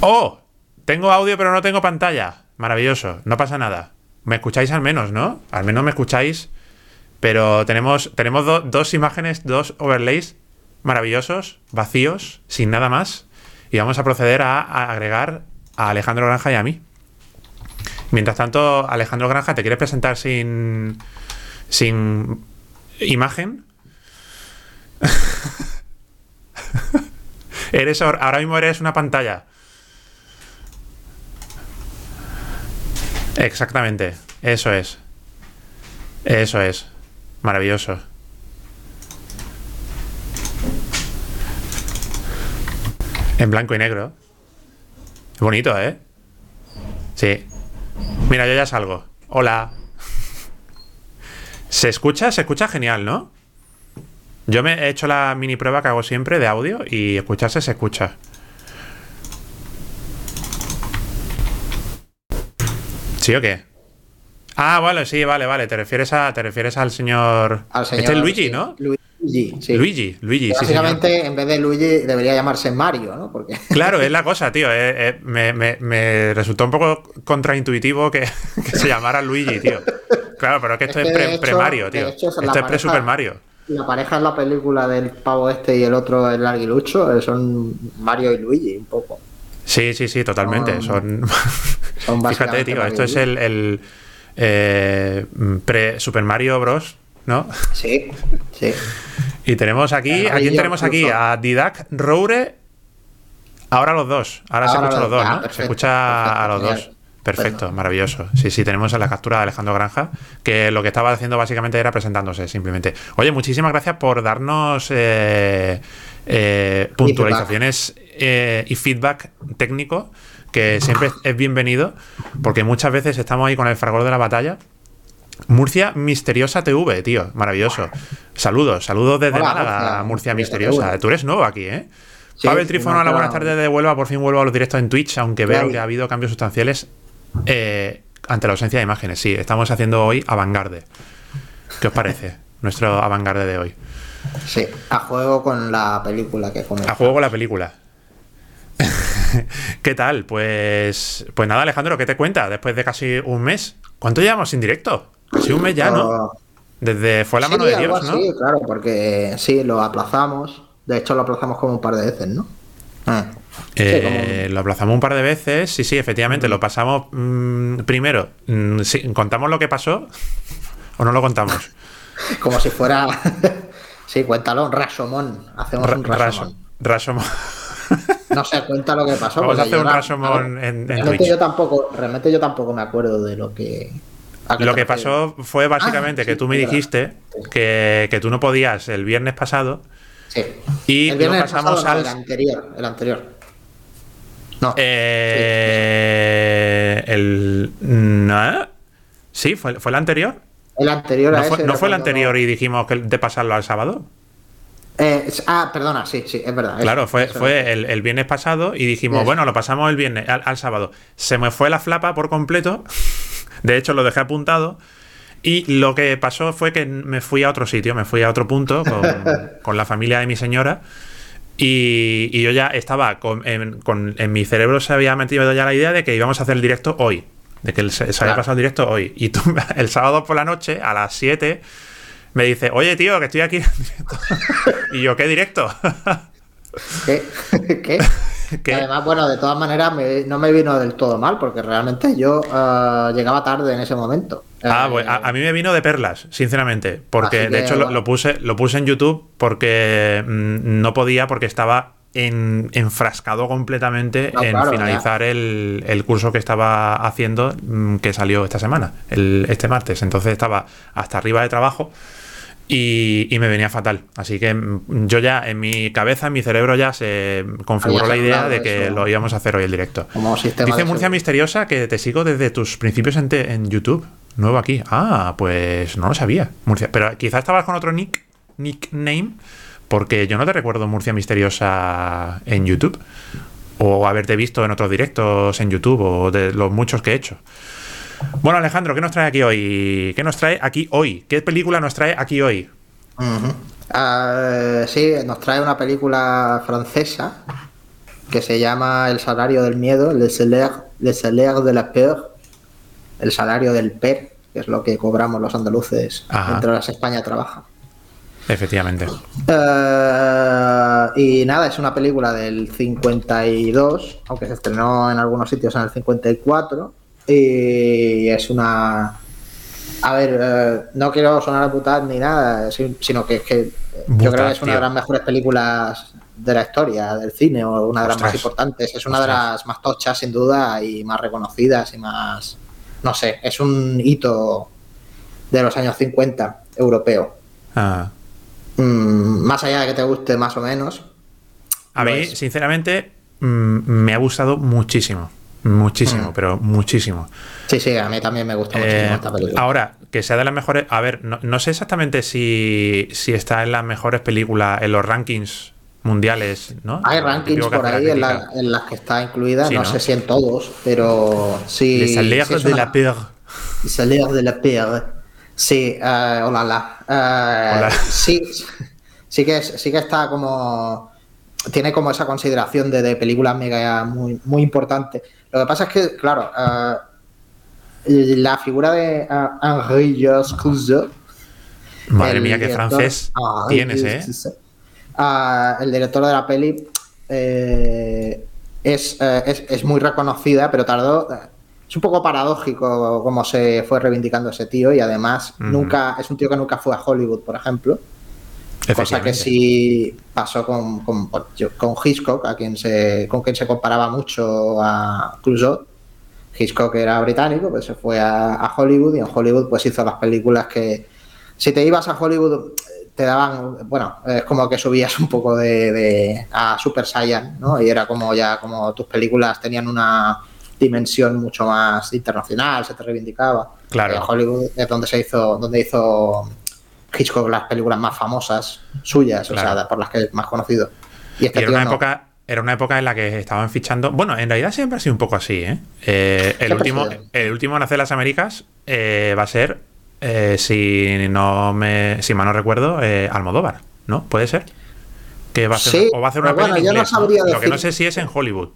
¡Oh! Tengo audio pero no tengo pantalla. Maravilloso, no pasa nada. Me escucháis al menos, ¿no? Al menos me escucháis. Pero tenemos, tenemos dos imágenes, dos overlays maravillosos, vacíos, sin nada más. Y vamos a proceder a, agregar a Alejandro Granja y a mí. Mientras tanto, Alejandro Granja, ¿te quieres presentar sin, sin imagen? eres ahora mismo eres una pantalla. Exactamente, eso es. Eso es. Maravilloso. En blanco y negro. Bonito, ¿eh? Sí. Mira, yo ya salgo. Hola. ¿Se escucha? Se escucha genial, ¿no? Yo me he hecho la mini prueba que hago siempre de audio y escucharse se escucha. ¿Sí o qué? Ah, vale, sí, vale, vale. Te refieres a, te refieres al señor. este es Luigi, ¿no? Luigi, sí. Luigi, Luigi. Básicamente, en vez de Luigi, debería llamarse Mario, ¿no? Porque... Claro, es la cosa, tío. Eh, eh, me, resultó un poco contraintuitivo que, se llamara Luigi, tío. Claro, pero es que esto es, pre, Mario, tío. esto es pre Super Mario. La pareja en la película del pavo este y el otro, el larguilucho, eh, son Mario y Luigi, un poco. Sí, sí, sí, totalmente. Son. son Fíjate, tío, esto es el eh, pre-Super Mario Bros. ¿No? Sí, sí. Y tenemos aquí, ¿a quién tenemos aquí? A Didac Roure. Ahora los dos. Ahora, se escucha los dos, ¿no? se escucha a los dos. Perfecto, maravilloso. Sí, sí, tenemos la captura de Alejandro Granja, que lo que estaba haciendo básicamente era presentándose simplemente. Oye, muchísimas gracias por darnos eh, eh, puntualizaciones y feedback técnico que siempre es bienvenido, porque muchas veces estamos ahí con el fragor de la batalla. Murcia Misteriosa TV, tío, maravilloso. Saludos, saludos desde Málaga, Murcia, Misteriosa. Tú eres nuevo aquí, ¿eh? Pavel Trifono, a la buenas tardes de Huelva, por fin vuelvo a los directos en Twitch, aunque veo que ha habido cambios sustanciales eh, ante la ausencia de imágenes. Sí, estamos haciendo hoy Avangarde. ¿Qué os parece? Nuestro Avangarde de hoy. Sí, a juego con la película que A juego con la película. ¿Qué tal? Pues, pues nada, Alejandro, ¿qué te cuenta después de casi un mes? ¿Cuánto llevamos sin directo? Casi un mes ya, ¿no? Desde fue la mano de Dios, ¿no? Sí, claro, porque sí, lo aplazamos. De hecho, lo aplazamos como un par de veces, ¿no? Ah. Eh, lo aplazamos un par de veces, sí, sí, efectivamente, lo pasamos mm, primero. Mm, ¿Contamos lo que pasó o no lo contamos? como si fuera... sí, cuéntalo, Rasomón. Hacemos un Rasomón. Rasomón. No se cuenta lo que pasó. Vamos a hacer un Rashomon en, realmente Yo tampoco, realmente yo tampoco me acuerdo de lo que. Lo que pasó fue básicamente ah, que tú me dijiste que, tú no podías el viernes pasado. Sí. Y el viernes pasamos al. El anterior. El anterior. No. Eh, el. No. Sí, fue, fue el anterior. El anterior ¿No fue, ¿no fue el anterior y dijimos que de pasarlo al sábado? Eh, ah, perdona, sí, sí, es verdad. Claro, fue, fue el, viernes pasado y dijimos, bueno, lo pasamos el viernes al, sábado. Se me fue la flapa por completo. De hecho, lo dejé apuntado. Y lo que pasó fue que me fui a otro sitio, me fui a otro punto con, la familia de mi señora. Y, yo ya estaba con, en, mi cerebro se había metido ya la idea de que íbamos a hacer el directo hoy. De que se, había pasado el directo hoy. Y tú, el sábado por la noche, a las 7 me dice, oye, tío, que estoy aquí en directo. y yo, ¿qué directo? ¿Qué? ¿Qué? Además, bueno, de todas maneras no me vino del todo mal, porque realmente yo eh, llegaba tarde en ese momento. Ah, pues a, mí me vino de perlas, sinceramente, porque de hecho lo, puse, lo puse en YouTube porque mm, no podía, porque estaba enfrascado completamente en finalizar el, curso que estaba haciendo, mm, que salió esta semana, el, este martes. Entonces estaba hasta arriba de trabajo y, me venía fatal. Así que mm, yo ya en mi cabeza, en mi cerebro ya se configuró la idea de que lo íbamos a hacer hoy el directo. Dice Murcia Misteriosa que te sigo desde tus principios en, en, YouTube. Nuevo aquí. Ah, pues no lo sabía. Murcia. Pero quizás estabas con otro nick, nickname, porque yo no te recuerdo Murcia Misteriosa en YouTube. O haberte visto en otros directos en YouTube o de los muchos que he hecho. Bueno, Alejandro, ¿qué nos trae aquí hoy? ¿Qué nos trae aquí hoy? ¿Qué película nos trae aquí hoy? Ah, sí, nos trae una película francesa que se llama El salario del miedo, Le salaire, le salaire de la peur, el salario del PER, que es lo que cobramos los andaluces mientras España trabaja. Efectivamente. Eh, y nada, es una película del 52, aunque se estrenó en algunos sitios en el 54. Y es una. A ver, eh, no quiero sonar a putar ni nada, sino que es que yo creo que es una de las mejores películas de la historia del cine, o una de las más importantes. Es una de las más tochas, sin duda, y más reconocidas y más. No sé, es un hito de los años 50 europeo. Ah. Mm, más allá de que te guste más o menos. A mí, sinceramente, mm, me ha gustado muchísimo. Muchísimo, mm. pero muchísimo. Sí, sí, a mí también me gusta muchísimo eh, esta película. Ahora, que sea de las mejores. A ver, no, sé exactamente si, está en las mejores películas, en los rankings mundiales, ¿no? Hay rankings por ahí en, las que está incluida, no, sé si en todos, pero sí. Les de la peur. Les de la peur. Sí, uh, hola, uh, Sí, sí que, sí que está como. Tiene como esa consideración de, de película mega muy, muy importante. Lo que pasa es que, claro, uh, la figura de Henri Georges Clouseau. Madre mía, qué francés tienes, ¿eh? el director de la peli eh, es, es, es, muy reconocida, pero tardó es un poco paradójico cómo se fue reivindicando ese tío y además nunca es un tío que nunca fue a Hollywood, por ejemplo. Cosa que sí pasó con, con, con, Hitchcock, a quien se, con quien se comparaba mucho a Clouseau. Hitchcock era británico, pues se fue a, Hollywood y en Hollywood pues hizo las películas que si te ibas a Hollywood te daban, bueno, es como que subías un poco de, de a Super Saiyan, ¿no? Y era como ya como tus películas tenían una dimensión mucho más internacional, se te reivindicaba. Claro. En Hollywood es donde se hizo, donde hizo Hitchcock las películas más famosas suyas, o sea, por las que es más conocido. Y, este era una época era una época en la que estaban fichando. Bueno, en realidad siempre ha sido un poco así, ¿eh? eh el, último, el último en hacer las Américas eh, va a ser, eh, si no me, si mal no recuerdo, Almodóvar, ¿no? ¿Puede ser? Que va a ser, o va a hacer una película. no Lo que no sé si es en Hollywood.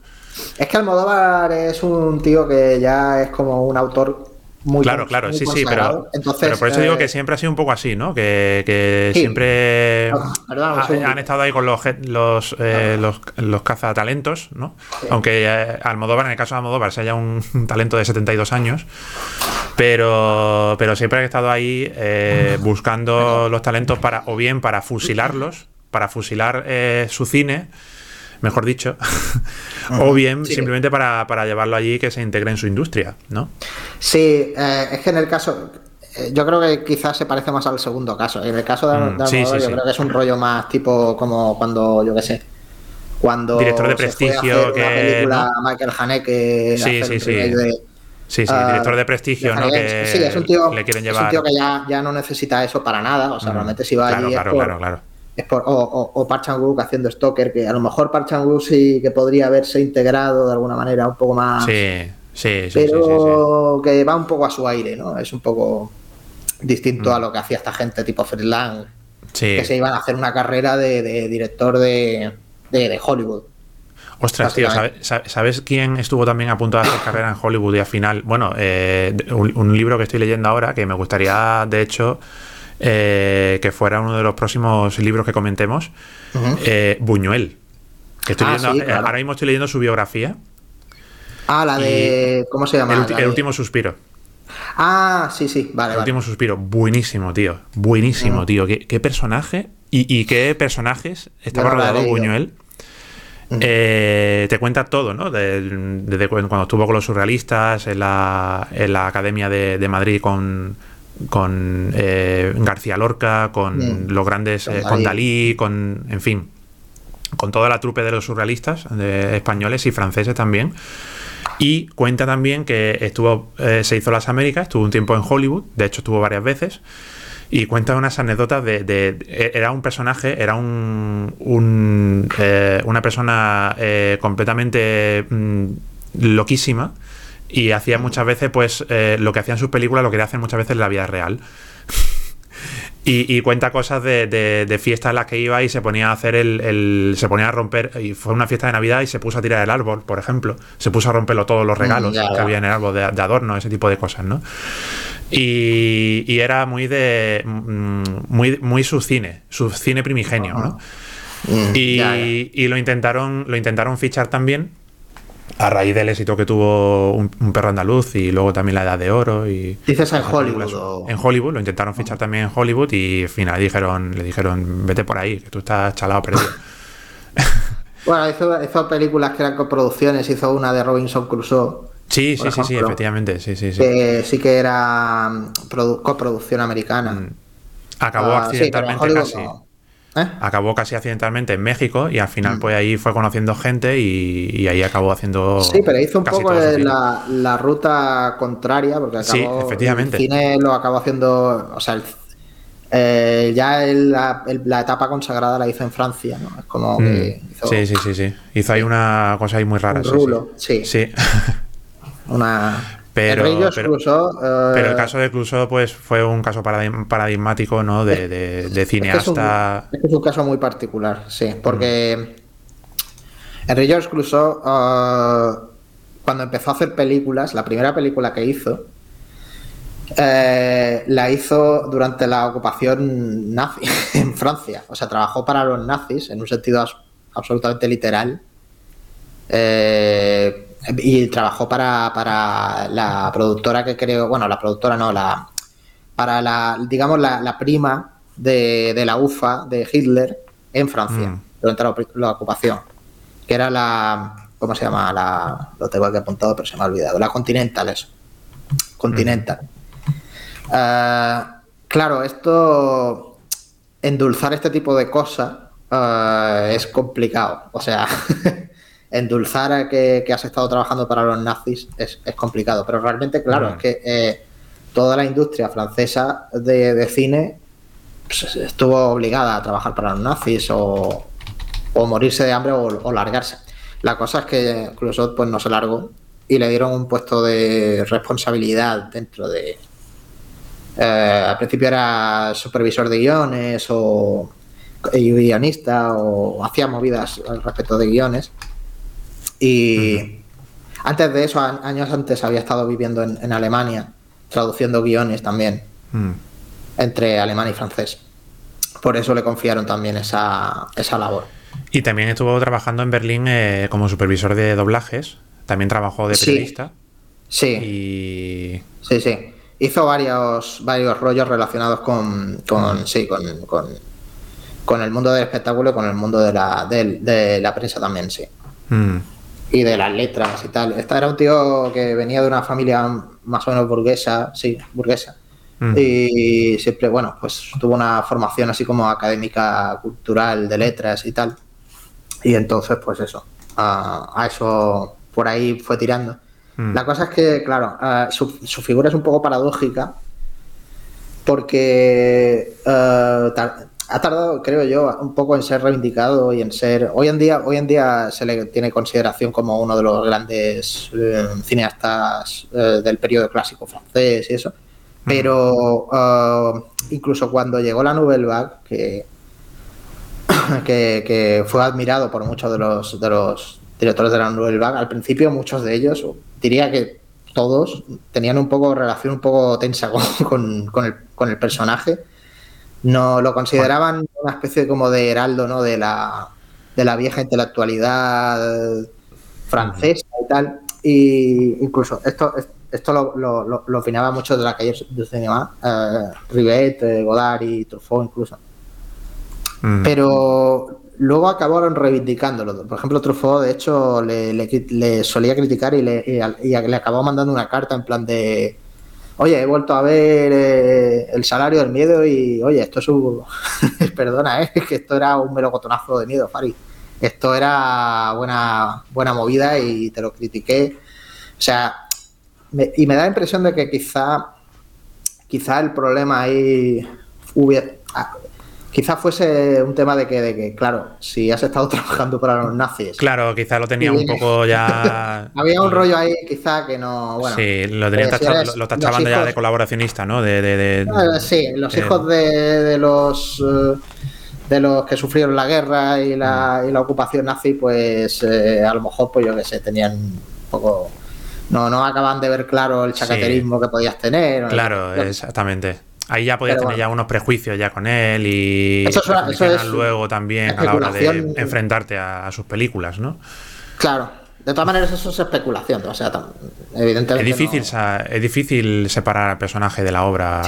Es que Almodóvar es un tío que ya es como un autor muy Claro, claro, sí, sí, pero, pero por eso digo que eh, siempre ha sido un poco así, ¿no? Que, siempre han estado ahí con los, los, eh, los, los cazatalentos, ¿no? Aunque eh, Almodóvar, en el caso de Almodóvar, se haya un, talento de 72 años, pero, pero siempre ha estado ahí buscando los talentos para, o bien para fusilarlos, para fusilar su cine mejor dicho, o bien simplemente para, llevarlo allí que se integre en su industria, ¿no? Sí, eh, es que en el caso, eh, yo creo que quizás se parece más al segundo caso. En el caso de, mm, yo creo que es un rollo más tipo como cuando, yo qué sé, cuando director de prestigio que película Michael Haneke sí, sí, sí. Sí, sí, ah, director de prestigio, ¿no? Que sí, es un tío, le quieren llevar. Es un tío que ya, ya no necesita eso para nada. O sea, mm, realmente si va claro, allí. Claro, claro, claro o, o, Park Chan-wook haciendo Stalker, que a lo mejor Park sí que podría haberse integrado de alguna manera un poco más. Sí, sí, sí. Pero que va un poco a su aire, ¿no? Es un poco distinto a mm. lo que hacía esta gente tipo Freeland, que se iban a hacer una carrera de, director de, Hollywood. Ostras, tío, ¿sabes, quién estuvo también a punto de hacer carrera en Hollywood y al final? Bueno, eh, un libro que estoy leyendo ahora que me gustaría, de hecho, eh, que fuera uno de los próximos libros que comentemos, eh, Buñuel. Que estoy ah, leyendo, eh, Ahora mismo estoy leyendo su biografía. Ah, la de. ¿Cómo se llama? El, último suspiro. Ah, sí, sí, vale. El último suspiro. Buenísimo, tío. Buenísimo, tío. ¿Qué, personaje y, qué personajes estaba rodeado Buñuel. te cuenta todo, ¿no? Desde cuando estuvo con los surrealistas, en la, en la Academia de Madrid con, con eh, García Lorca, con mm. los grandes, con, eh, Dalí, con, en fin, con toda la trupe de los surrealistas de españoles y franceses también. Y cuenta también que estuvo, eh, se hizo las Américas, estuvo un tiempo en Hollywood, de hecho estuvo varias veces, y cuenta unas anécdotas de, era un personaje, era un, una persona completamente mm, loquísima y hacía muchas veces, pues, eh, lo que hacían sus películas, lo que hacen muchas veces en la vida real. Y, cuenta cosas de, de, fiestas en las que iba y se ponía a hacer el, se ponía a romper y fue una fiesta de navidad y se puso a tirar el árbol por ejemplo. Se puso a romperlo todos los mm, regalos que había en el árbol de, adorno ese tipo de cosas no y, y, era muy de mm, muy muy su cine su cine primigenio no mm, y, y, lo intentaron lo intentaron fichar también a raíz del éxito que tuvo un, perro andaluz y luego también la Edad de Oro y dices en Hollywood en Hollywood lo intentaron fichar también en Hollywood y al final dijeron le dijeron vete por ahí que tú estás chalado perdido bueno hizo, películas que eran coproducciones hizo una de Robinson Crusoe sí sí sí sí efectivamente sí sí sí. que sí que era mm, coproducción americana. Mm. acabó ah, accidentalmente casi ¿Eh? Acabó casi accidentalmente en México y al final, mm. pues ahí fue conociendo gente y, ahí acabó haciendo. Sí, pero hizo un poco la, ruta contraria, porque acabó, efectivamente. el cine lo acabó haciendo. O sea, eh, ya la, etapa consagrada la hizo en Francia, ¿no? Es como que mm. hizo, Sí, sí, sí, sí. Hizo ahí una cosa ahí muy rara. Un rulo, sí. sí. una. Pero, el pero, pero, el caso de Clouseau pues fue un caso paradigmático ¿no? de, de, cineasta. Es, un, caso muy particular, sí, porque mm. Henry George Clouseau, uh, cuando empezó a hacer películas, la primera película que hizo, eh, la hizo durante la ocupación nazi en Francia. O sea, trabajó para los nazis en un sentido absolutamente literal. Eh, y trabajó para, para la productora que creo, bueno, la productora no, la para la, digamos, la, prima de, de, la UFA de Hitler en Francia, mm. durante la, ocupación, que era la, ¿cómo se llama? La, lo tengo aquí apuntado, pero se me ha olvidado, la Continental, eso. Continental. Mm. Eh, claro, esto, endulzar este tipo de cosas eh, es complicado, o sea... endulzar a que, has estado trabajando para los nazis es, complicado. Pero realmente, claro, es que eh, toda la industria francesa de, cine pues, estuvo obligada a trabajar para los nazis o, morirse de hambre o, largarse. La cosa es que Clouseau pues, no se largó y le dieron un puesto de responsabilidad dentro de... Eh, al principio era supervisor de guiones o guionista o hacía movidas al respecto de guiones y antes de eso, años antes, había estado viviendo en, Alemania, traduciendo guiones también, mm. entre alemán y francés. Por eso le confiaron también esa, labor. Y también estuvo trabajando en Berlín eh, como supervisor de doblajes. También trabajó de periodista. Sí. Sí, sí. Hizo varios, varios rollos relacionados con, con sí, con, con, el mundo del espectáculo y con el mundo de la, de, la prensa también, sí. Mm y de las letras y tal. Esta era un tío que venía de una familia más o menos burguesa, sí, burguesa. Mm. Y siempre, bueno, pues tuvo una formación así como académica, cultural, de letras y tal. Y entonces, pues eso, a, eso por ahí fue tirando. Mm. La cosa es que, claro, su, su, figura es un poco paradójica porque uh, ha tardado, creo yo, un poco en ser reivindicado y en ser. Hoy en día, hoy en día se le tiene consideración como uno de los grandes eh, cineastas eh, del periodo clásico francés y eso. Pero eh, incluso cuando llegó la Nouvelle Vague, que, que, fue admirado por muchos de los, de los directores de la Nouvelle Vague, al principio muchos de ellos, diría que todos, tenían un poco relación un poco tensa con, con, el, con el personaje no lo consideraban una especie como de heraldo, ¿no? De la, de la vieja intelectualidad francesa y tal. Y incluso esto, esto lo, lo, lo opinaba mucho de la calle de cinema, eh, Rivet, eh, Godard y Truffaut incluso. Mm. Pero luego acabaron reivindicándolo. Por ejemplo, Truffaut, de hecho, le, le, solía criticar y le, y le acabó mandando una carta en plan de oye, he vuelto a ver eh, el salario del miedo y, oye, esto es un... Perdona, ¿eh? que esto era un melocotonazo de miedo, Fari. Esto era buena, buena movida y te lo critiqué. O sea, y me da la impresión de que quizá, quizá el problema ahí hubiera... Quizás fuese un tema de que, de que, claro, si has estado trabajando para los nazis. Claro, quizás lo tenía un poco ya. Había un rollo ahí, quizá que no. Bueno, sí, lo, tenía eh, lo, tachaban ya de colaboracionista, ¿no? De, de, eh, sí, los hijos de, los. Eh, de los que sufrieron la guerra y la, mm. y la ocupación nazi, pues a lo mejor, pues yo qué sé, tenían un poco. No, no acaban de ver claro el chacaterismo que podías tener. Claro, exactamente. Ahí ya podías tener ya unos prejuicios ya con él y eso, es, luego también a la hora de enfrentarte a, sus películas, ¿no? Claro. De todas maneras, eso es especulación. O sea, evidentemente. Es difícil, es difícil separar al personaje de la obra.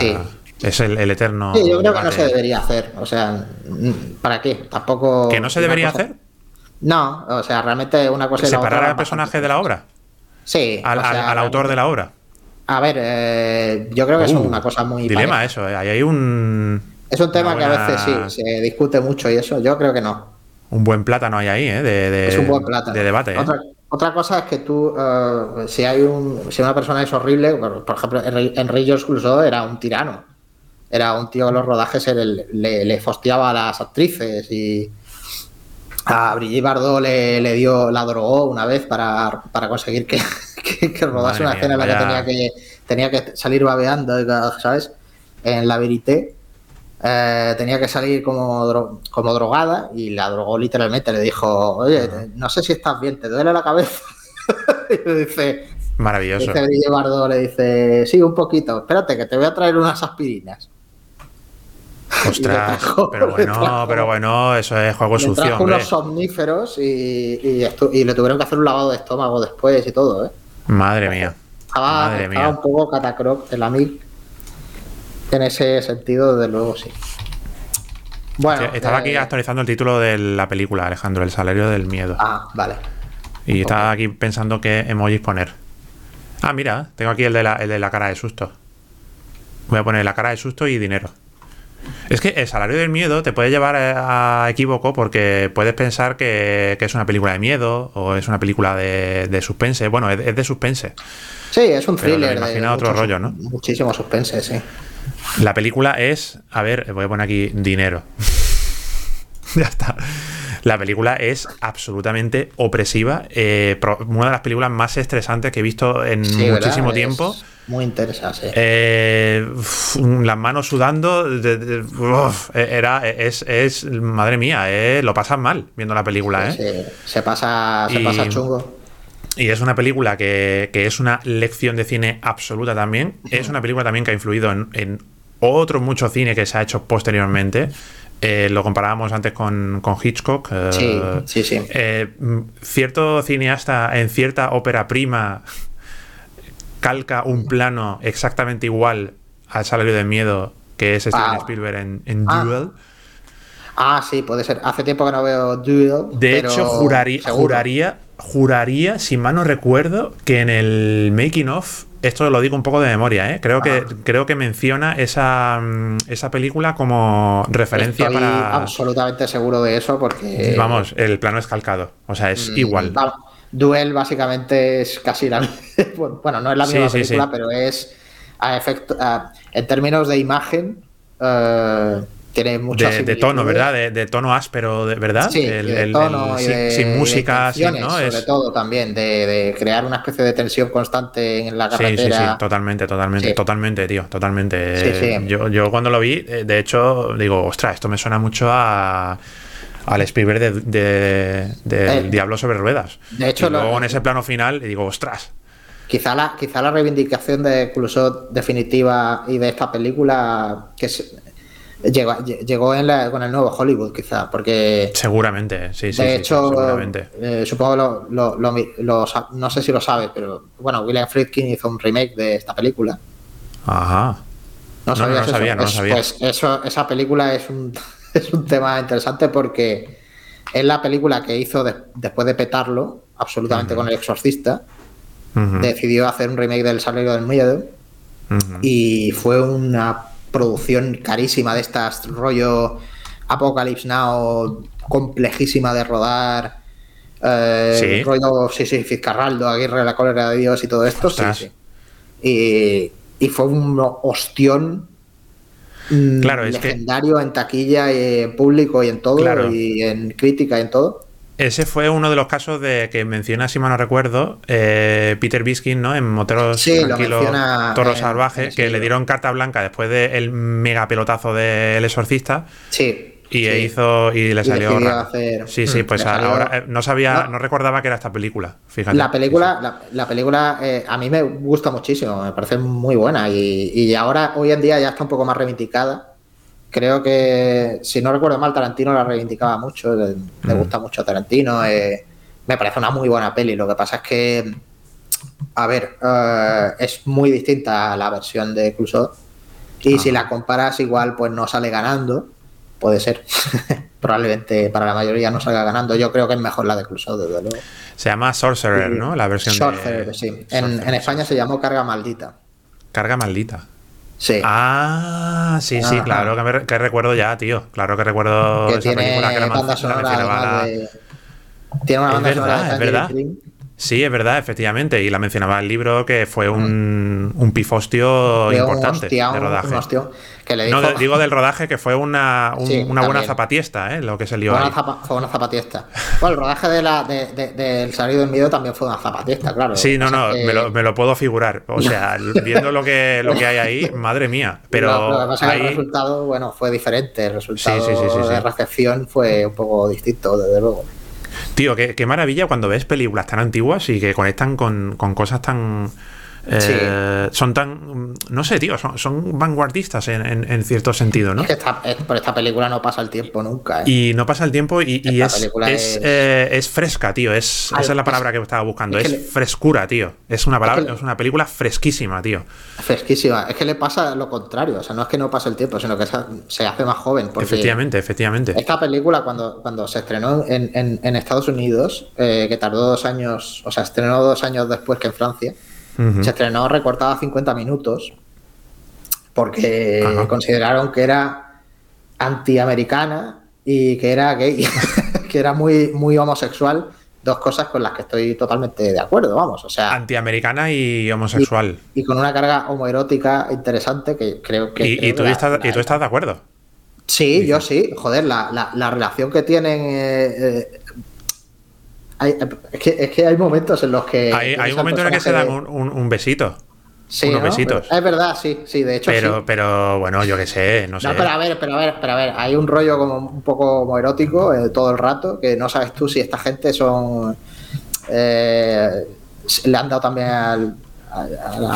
Es el, eterno. Sí, yo creo que no se debería hacer. O sea, ¿para qué? Tampoco. ¿Que no se debería hacer? No, o sea, realmente una cosa. ¿Separar al personaje de la obra? Sí. al autor de la obra. A ver, eh, yo creo que es uh, una cosa muy. Dilema eso, eh, ahí hay un. Es un tema que a veces sí, se discute mucho y eso, yo creo que no. Un buen plátano hay ahí, ¿eh? De, es un buen plátano. De debate. ¿eh? Otra, cosa es que tú, si hay un, si una persona es horrible, por, ejemplo, Enrique incluso era un tirano. Era un tío en los rodajes, le, le, le fosteaba a las actrices y a Brigitte Bardot le, dio, la drogó una vez para, conseguir que, que, rodase una escena en la que tenía que tenía que salir babeando, ¿sabes? En la verité. Eh, tenía que salir como, como drogada y la drogó literalmente. Le dijo, oye, no sé si estás bien, ¿te duele la cabeza? y le dice... Maravilloso. Dice Brigitte Bardot, le dice, sí, un poquito, espérate que te voy a traer unas aspirinas. Ostras, pero bueno, pero bueno, eso es juego sucio. Trajo unos somníferos y, y, le tuvieron que hacer un lavado de estómago después y todo, ¿eh? Madre mía. Estaba, Madre estaba un poco catacroc el amigo. En ese sentido, desde luego, sí. Bueno, estaba aquí eh, actualizando el título de la película, Alejandro, El salario del miedo. Ah, vale. Y estaba aquí pensando qué emojis poner. Ah, mira, tengo aquí el de, la, el de la cara de susto. Voy a poner la cara de susto y dinero. Es que el salario del miedo te puede llevar a equívoco porque puedes pensar que, es una película de miedo o es una película de, suspense. Bueno, es, de suspense. Sí, es un thriller. Imagina otro rollo, ¿no? Muchísimo suspense, sí. La película es, a ver, voy a poner aquí dinero. ya está. La película es absolutamente opresiva. Eh, una de las películas más estresantes que he visto en muchísimo tiempo. Muy interesante. Eh, las manos sudando. era, es, es, madre mía, eh, lo pasas mal viendo la película. Eh. se pasa, se pasa chungo. Y es una película que, es una lección de cine absoluta también. Es una película también que ha influido en, en otro mucho cine que se ha hecho posteriormente. Eh, lo comparábamos antes con, Hitchcock. Eh, sí, sí, sí. Eh, cierto cineasta en cierta ópera prima calca un plano exactamente igual al salario de miedo que es Steven ah. Spielberg en, ah. Duel. Ah, sí, puede ser. Hace tiempo que no veo Duel. De hecho, juraría, juraría, juraría, si mal no recuerdo, que en el making of esto lo digo un poco de memoria, ¿eh? creo, que, creo que menciona esa, mm, esa película como referencia Estoy para. absolutamente seguro de eso porque. Vamos, el plano es calcado. O sea, es mm, igual. Duel básicamente es casi la. bueno, no es la misma película, pero es a efecto. en términos de imagen. Eh, tiene mucho de, tono, ¿verdad? De, tono áspero, ¿verdad? Sí, el, tono sin, música, ¿no? Sobre todo también, de, crear una especie de tensión constante en la carretera. Sí, sí, sí, totalmente, totalmente, totalmente, tío, totalmente. Yo, yo cuando lo vi, eh, de hecho, digo, ostras, esto me suena mucho a al Spielberg de, de, eh, Diablo sobre ruedas. De hecho, y luego en ese plano final digo, ostras. Quizá la, quizá la reivindicación de incluso definitiva y de esta película, que es, Llegó, llegó en la, con el nuevo Hollywood, quizá, porque. Seguramente, sí, sí. De hecho, eh, supongo lo, lo, no sé si lo sabes, pero bueno, William Friedkin hizo un remake de esta película. Ajá. No, sabía, no sabía. Pues eso, esa película es un, es un tema interesante porque es la película que hizo después de petarlo, absolutamente con el exorcista. Decidió hacer un remake del Salario del Miedo. Y fue una producción carísima de estas, rollo Apocalypse Now, complejísima de rodar. Eh, ¿Sí? rollo, sí, sí, Fitzcarraldo, Aguirre, La cólera de Dios y todo esto, sí, sí. Y, y, fue un ostión mm, claro, legendario en taquilla y en público y en todo, y en crítica y en todo. Ese fue uno de los casos de que menciona, si mal no recuerdo, eh, Peter Biskin, ¿no? En Moteros Tranquilos, Toro Salvaje, que le dieron carta blanca después del mega pelotazo del Exorcista. Sí. Y hizo y le salió. sí, sí, mm, pues ahora eh, no sabía, no, recordaba que era esta película. Fíjate. La película, la, película eh, a mí me gusta muchísimo, me parece muy buena y, y ahora hoy en día ya está un poco más reivindicada creo que, si no recuerdo mal, Tarantino la reivindicaba mucho, le, mm. gusta mucho a Tarantino, eh, me parece una muy buena peli, lo que pasa es que, a ver, eh, es muy distinta a la versión de Clouseau, y si la comparas igual, pues no sale ganando, puede ser, probablemente para la mayoría no salga ganando, yo creo que es mejor la de Clouseau, desde luego. Se llama Sorcerer, ¿no? La versión Sorcerer, sí. En, en España se llamó Carga Maldita. Carga Maldita. Sí. Ah, sí, sí, claro que, recuerdo ya, tío. Claro que recuerdo esa película que la, banda sonora Tiene una banda es verdad, es verdad. Sí, es verdad, efectivamente. Y la mencionaba el libro que fue un, un pifostio importante de rodaje. no, digo del rodaje que fue una, una buena zapatiesta, ¿eh? lo que se lió fue una zapatiesta. Bueno, el rodaje de la, de, del salido en vídeo también fue una zapatiesta, claro. Sí, no, no, me, lo, me, lo, puedo figurar. O sea, viendo lo que, lo que hay ahí, madre mía. Pero lo que pasa es que el resultado, bueno, fue diferente. El resultado de recepción fue un poco distinto, desde luego. Tío, qué, maravilla cuando ves películas tan antiguas y que conectan con, con cosas tan eh, son tan. No sé, tío, son, vanguardistas en, cierto sentido, ¿no? Es que por esta película no pasa el tiempo nunca. ¿eh? Y no pasa el tiempo y, es, eh, es, fresca, tío. Es, esa es la palabra que estaba buscando. Es, frescura, tío. Es una, palabra, es, una película fresquísima, tío. Fresquísima. Es que le pasa lo contrario. O sea, no es que no pase el tiempo, sino que se hace más joven. efectivamente, efectivamente. Esta película, cuando, cuando se estrenó en, Estados Unidos, que tardó dos años, o sea, estrenó dos años después que en Francia. Se estrenó recortada a 50 minutos porque consideraron que era antiamericana y que era gay, que era muy, muy homosexual. Dos cosas con las que estoy totalmente de acuerdo, vamos. O sea. Antiamericana y homosexual. Y, con una carga homoerótica interesante que creo que. ¿Y, tú, estás, ¿y tú estás de acuerdo? Sí, yo sí. Joder, la, la, relación que tienen eh, eh, es, que, es, que, hay momentos en los que. Hay, hay un momento en el que se dan un, un, besito. Sí, unos besitos. Es verdad, sí, sí, de hecho. Pero, pero bueno, yo qué sé, no sé. No, pero a ver, pero a ver, pero a ver, hay un rollo como un poco erótico eh, todo el rato, que no sabes tú si esta gente son. Eh, le han dado también a,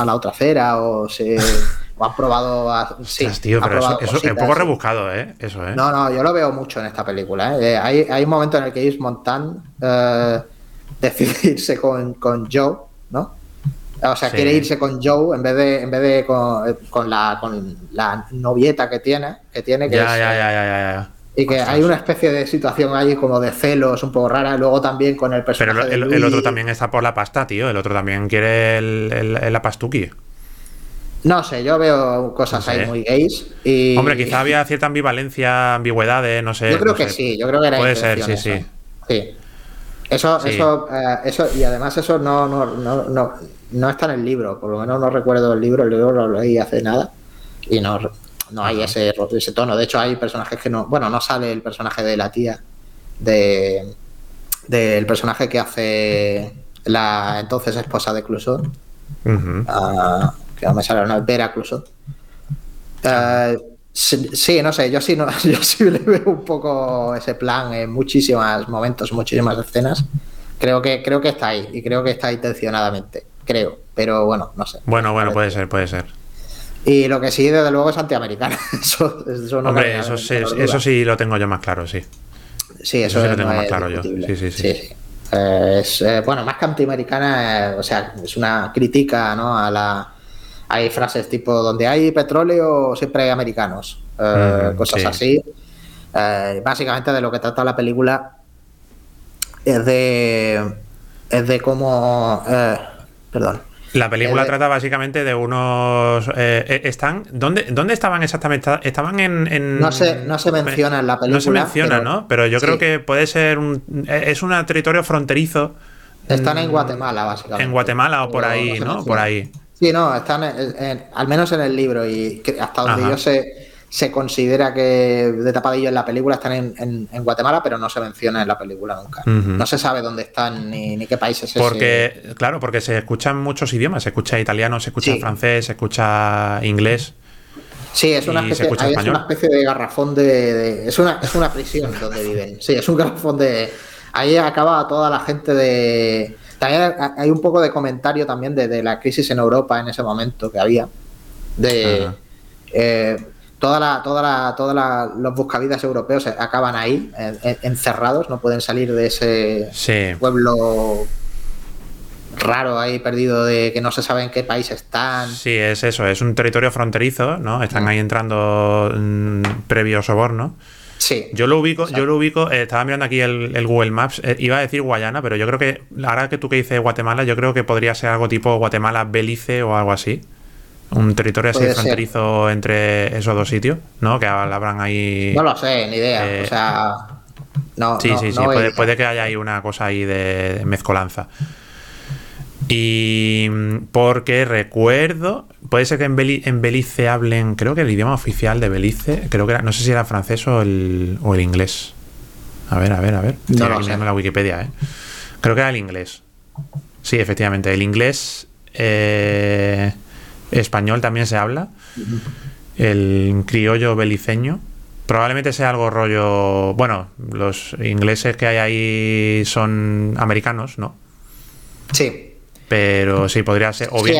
la otra cera o se. o han probado. A, sí, tío, pero eso, es un poco rebuscado, ¿eh? Eso, ¿eh? No, no, yo lo veo mucho en esta película. ¿eh? hay, hay, un momento en el que Yves Montan eh, decide irse con, con, Joe, ¿no? O sea, quiere irse con Joe en vez de, en vez de con, con, la, con la novieta que tiene. Que tiene que ya, ya, ya, ya, ya, Y que hay una especie de situación ahí como de celos un poco rara. Luego también con el personaje. Pero el, el otro también está por la pasta, tío. El otro también quiere el, el, la pastuki. No sé, yo veo cosas ahí muy gays. Y... Hombre, quizá había cierta ambivalencia, ambigüedades, no sé. Yo creo que sí, yo creo que era Puede ser, sí, sí. Sí. Eso, eso, eh, eso, y además eso no, no, no, no, no está en el libro, por lo menos no recuerdo el libro, el libro lo leí hace nada y no, no hay ese, ese tono. De hecho, hay personajes que no, bueno, no sale el personaje de la tía, de del personaje que hace la entonces esposa de Clouseau que no me sale una Vera sí, no sé, yo sí, no, yo sí le veo un poco ese plan en muchísimos momentos, muchísimas escenas. Creo que, creo que está ahí y creo que está intencionadamente, creo, pero bueno, no sé. Bueno, bueno, puede ser, puede ser. Y lo que sí, desde luego, es antiamericana. Eso, eso no Hombre, eso, sí, eso sí lo tengo yo más claro, sí. Sí, eso, sí lo tengo más claro yo. Sí, sí, sí. Eh, es, eh, bueno, más que antiamericana, eh, o sea, es una crítica ¿no? a la hay frases tipo, donde hay petróleo siempre hay americanos, eh, cosas así. Eh, básicamente de lo que trata la película es de, es de cómo... Eh, perdón. La película trata básicamente de unos. están. ¿dónde, ¿Dónde estaban exactamente? Estaban en. no, se, no se menciona en la película. No se menciona, ¿no? Pero yo creo que puede ser un. Es un territorio fronterizo. Están en Guatemala, básicamente. En Guatemala o por ahí, ¿no? Por ahí. Sí, no, están al menos en el libro y hasta donde yo sé, se considera que de tapadillo en la película están en, Guatemala, pero no se menciona en la película nunca. No se sabe dónde están ni, qué países es Porque, claro, porque se escuchan muchos idiomas. Se escucha italiano, se escucha francés, se escucha inglés. Sí, es una, especie, es una especie de garrafón de, es, una, es una prisión donde viven. Sí, es un garrafón de. Ahí acaba toda la gente de. También hay un poco de comentario también de, la crisis en Europa en ese momento que había. De toda la, toda la, todos los buscavidas europeos acaban ahí, encerrados, no pueden salir de ese pueblo raro ahí perdido de que no se sabe en qué país están. Sí, es eso, es un territorio fronterizo, ¿no? Están mm. ahí entrando mm, previo soborno. Sí. Yo lo ubico, yo lo ubico, eh, estaba mirando aquí el, Google Maps, eh, iba a decir Guayana, pero yo creo que, ahora que tú que dices Guatemala, yo creo que podría ser algo tipo Guatemala, Belice o algo así. Un territorio así fronterizo entre esos dos sitios, ¿no? Que habrán ahí. No lo sé, ni idea. o eh, sea. No, sí, sí, sí. puede, que haya ahí una cosa ahí de mezcolanza. Y porque recuerdo, puede ser que en, Belice hablen, creo que el idioma oficial de Belice, creo que era, no sé si era francés o el, o el inglés. A ver, a ver, a ver. No lo sé. la Wikipedia, ¿eh? Creo que era el inglés. Sí, efectivamente, el inglés. Eh, español también se habla, el criollo beliceño. Probablemente sea algo rollo. Bueno, los ingleses que hay ahí son americanos, ¿no? Sí. Pero sí, podría ser. O bien,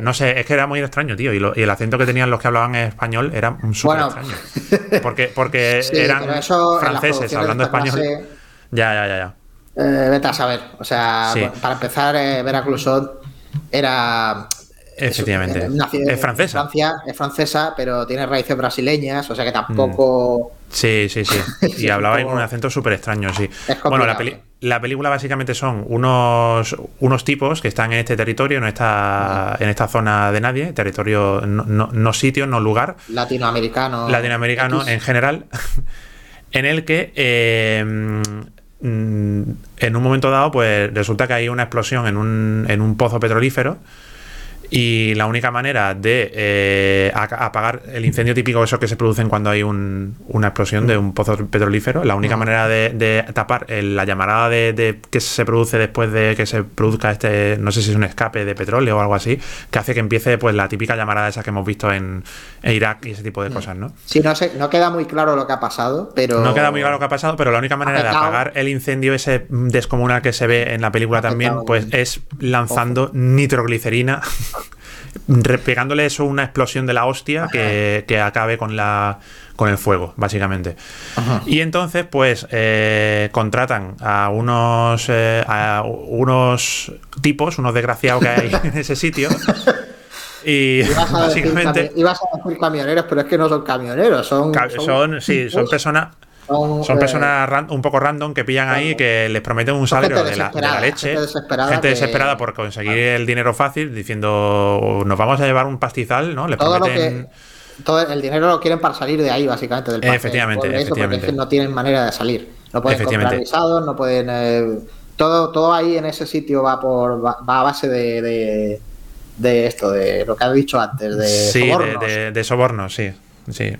No sé, es que era muy extraño, tío. Y, el acento que tenían los que hablaban en español era súper extraño. Porque, porque eran franceses hablando español. Ya, ya, ya, ya. Eh, vete a saber. O sea, para empezar, eh, Veracruz era Efectivamente. Es, francesa. Francia, es francesa, pero tiene raíces brasileñas, o sea que tampoco. Mm. Sí, sí, sí. Y hablaba con un acento súper extraño, sí. Bueno, la, película básicamente son unos, unos tipos que están en este territorio, en esta, en esta zona de nadie, territorio, no, sitio, no lugar. Latinoamericano. Latinoamericano en general, en el que. Eh, mm, en un momento dado, pues resulta que hay una explosión en un, en un pozo petrolífero y la única manera de eh, apagar el incendio típico, eso que se producen cuando hay una explosión de un pozo petrolífero, la única manera de, tapar la llamarada de, que se produce después de que se produzca este, no sé si es un escape de petróleo o algo así, que hace que empiece pues la típica llamarada esa que hemos visto en, Irak y ese tipo de cosas, ¿no? Sí, no, sé, no queda muy claro lo que ha pasado, pero... No queda muy claro lo que ha pasado, pero la única manera de apagar el incendio ese descomunal que se ve en la película también, pues es lanzando nitroglicerina pegándole eso una explosión de la hostia que, acabe con la con el fuego, básicamente. Y entonces, pues, eh, contratan a unos eh, a unos tipos, unos desgraciados que hay en ese sitio. Y básicamente. ibas a decir camioneros, pero es que no son camioneros, son. son, sí, son personas son eh, personas un poco random que pillan ahí que les prometen un salario de la, leche. Gente desesperada, por conseguir el dinero fácil, diciendo nos vamos a llevar un pastizal, ¿no? Les todo prometen. todo el dinero lo quieren para salir de ahí, básicamente, del Efectivamente, efectivamente. Porque no tienen manera de salir. No pueden comprar visados, no pueden. Eh, todo, todo ahí en ese sitio va por va, a base de, de, esto, de lo que has dicho antes, de sí, De, de, sobornos, sí. sí.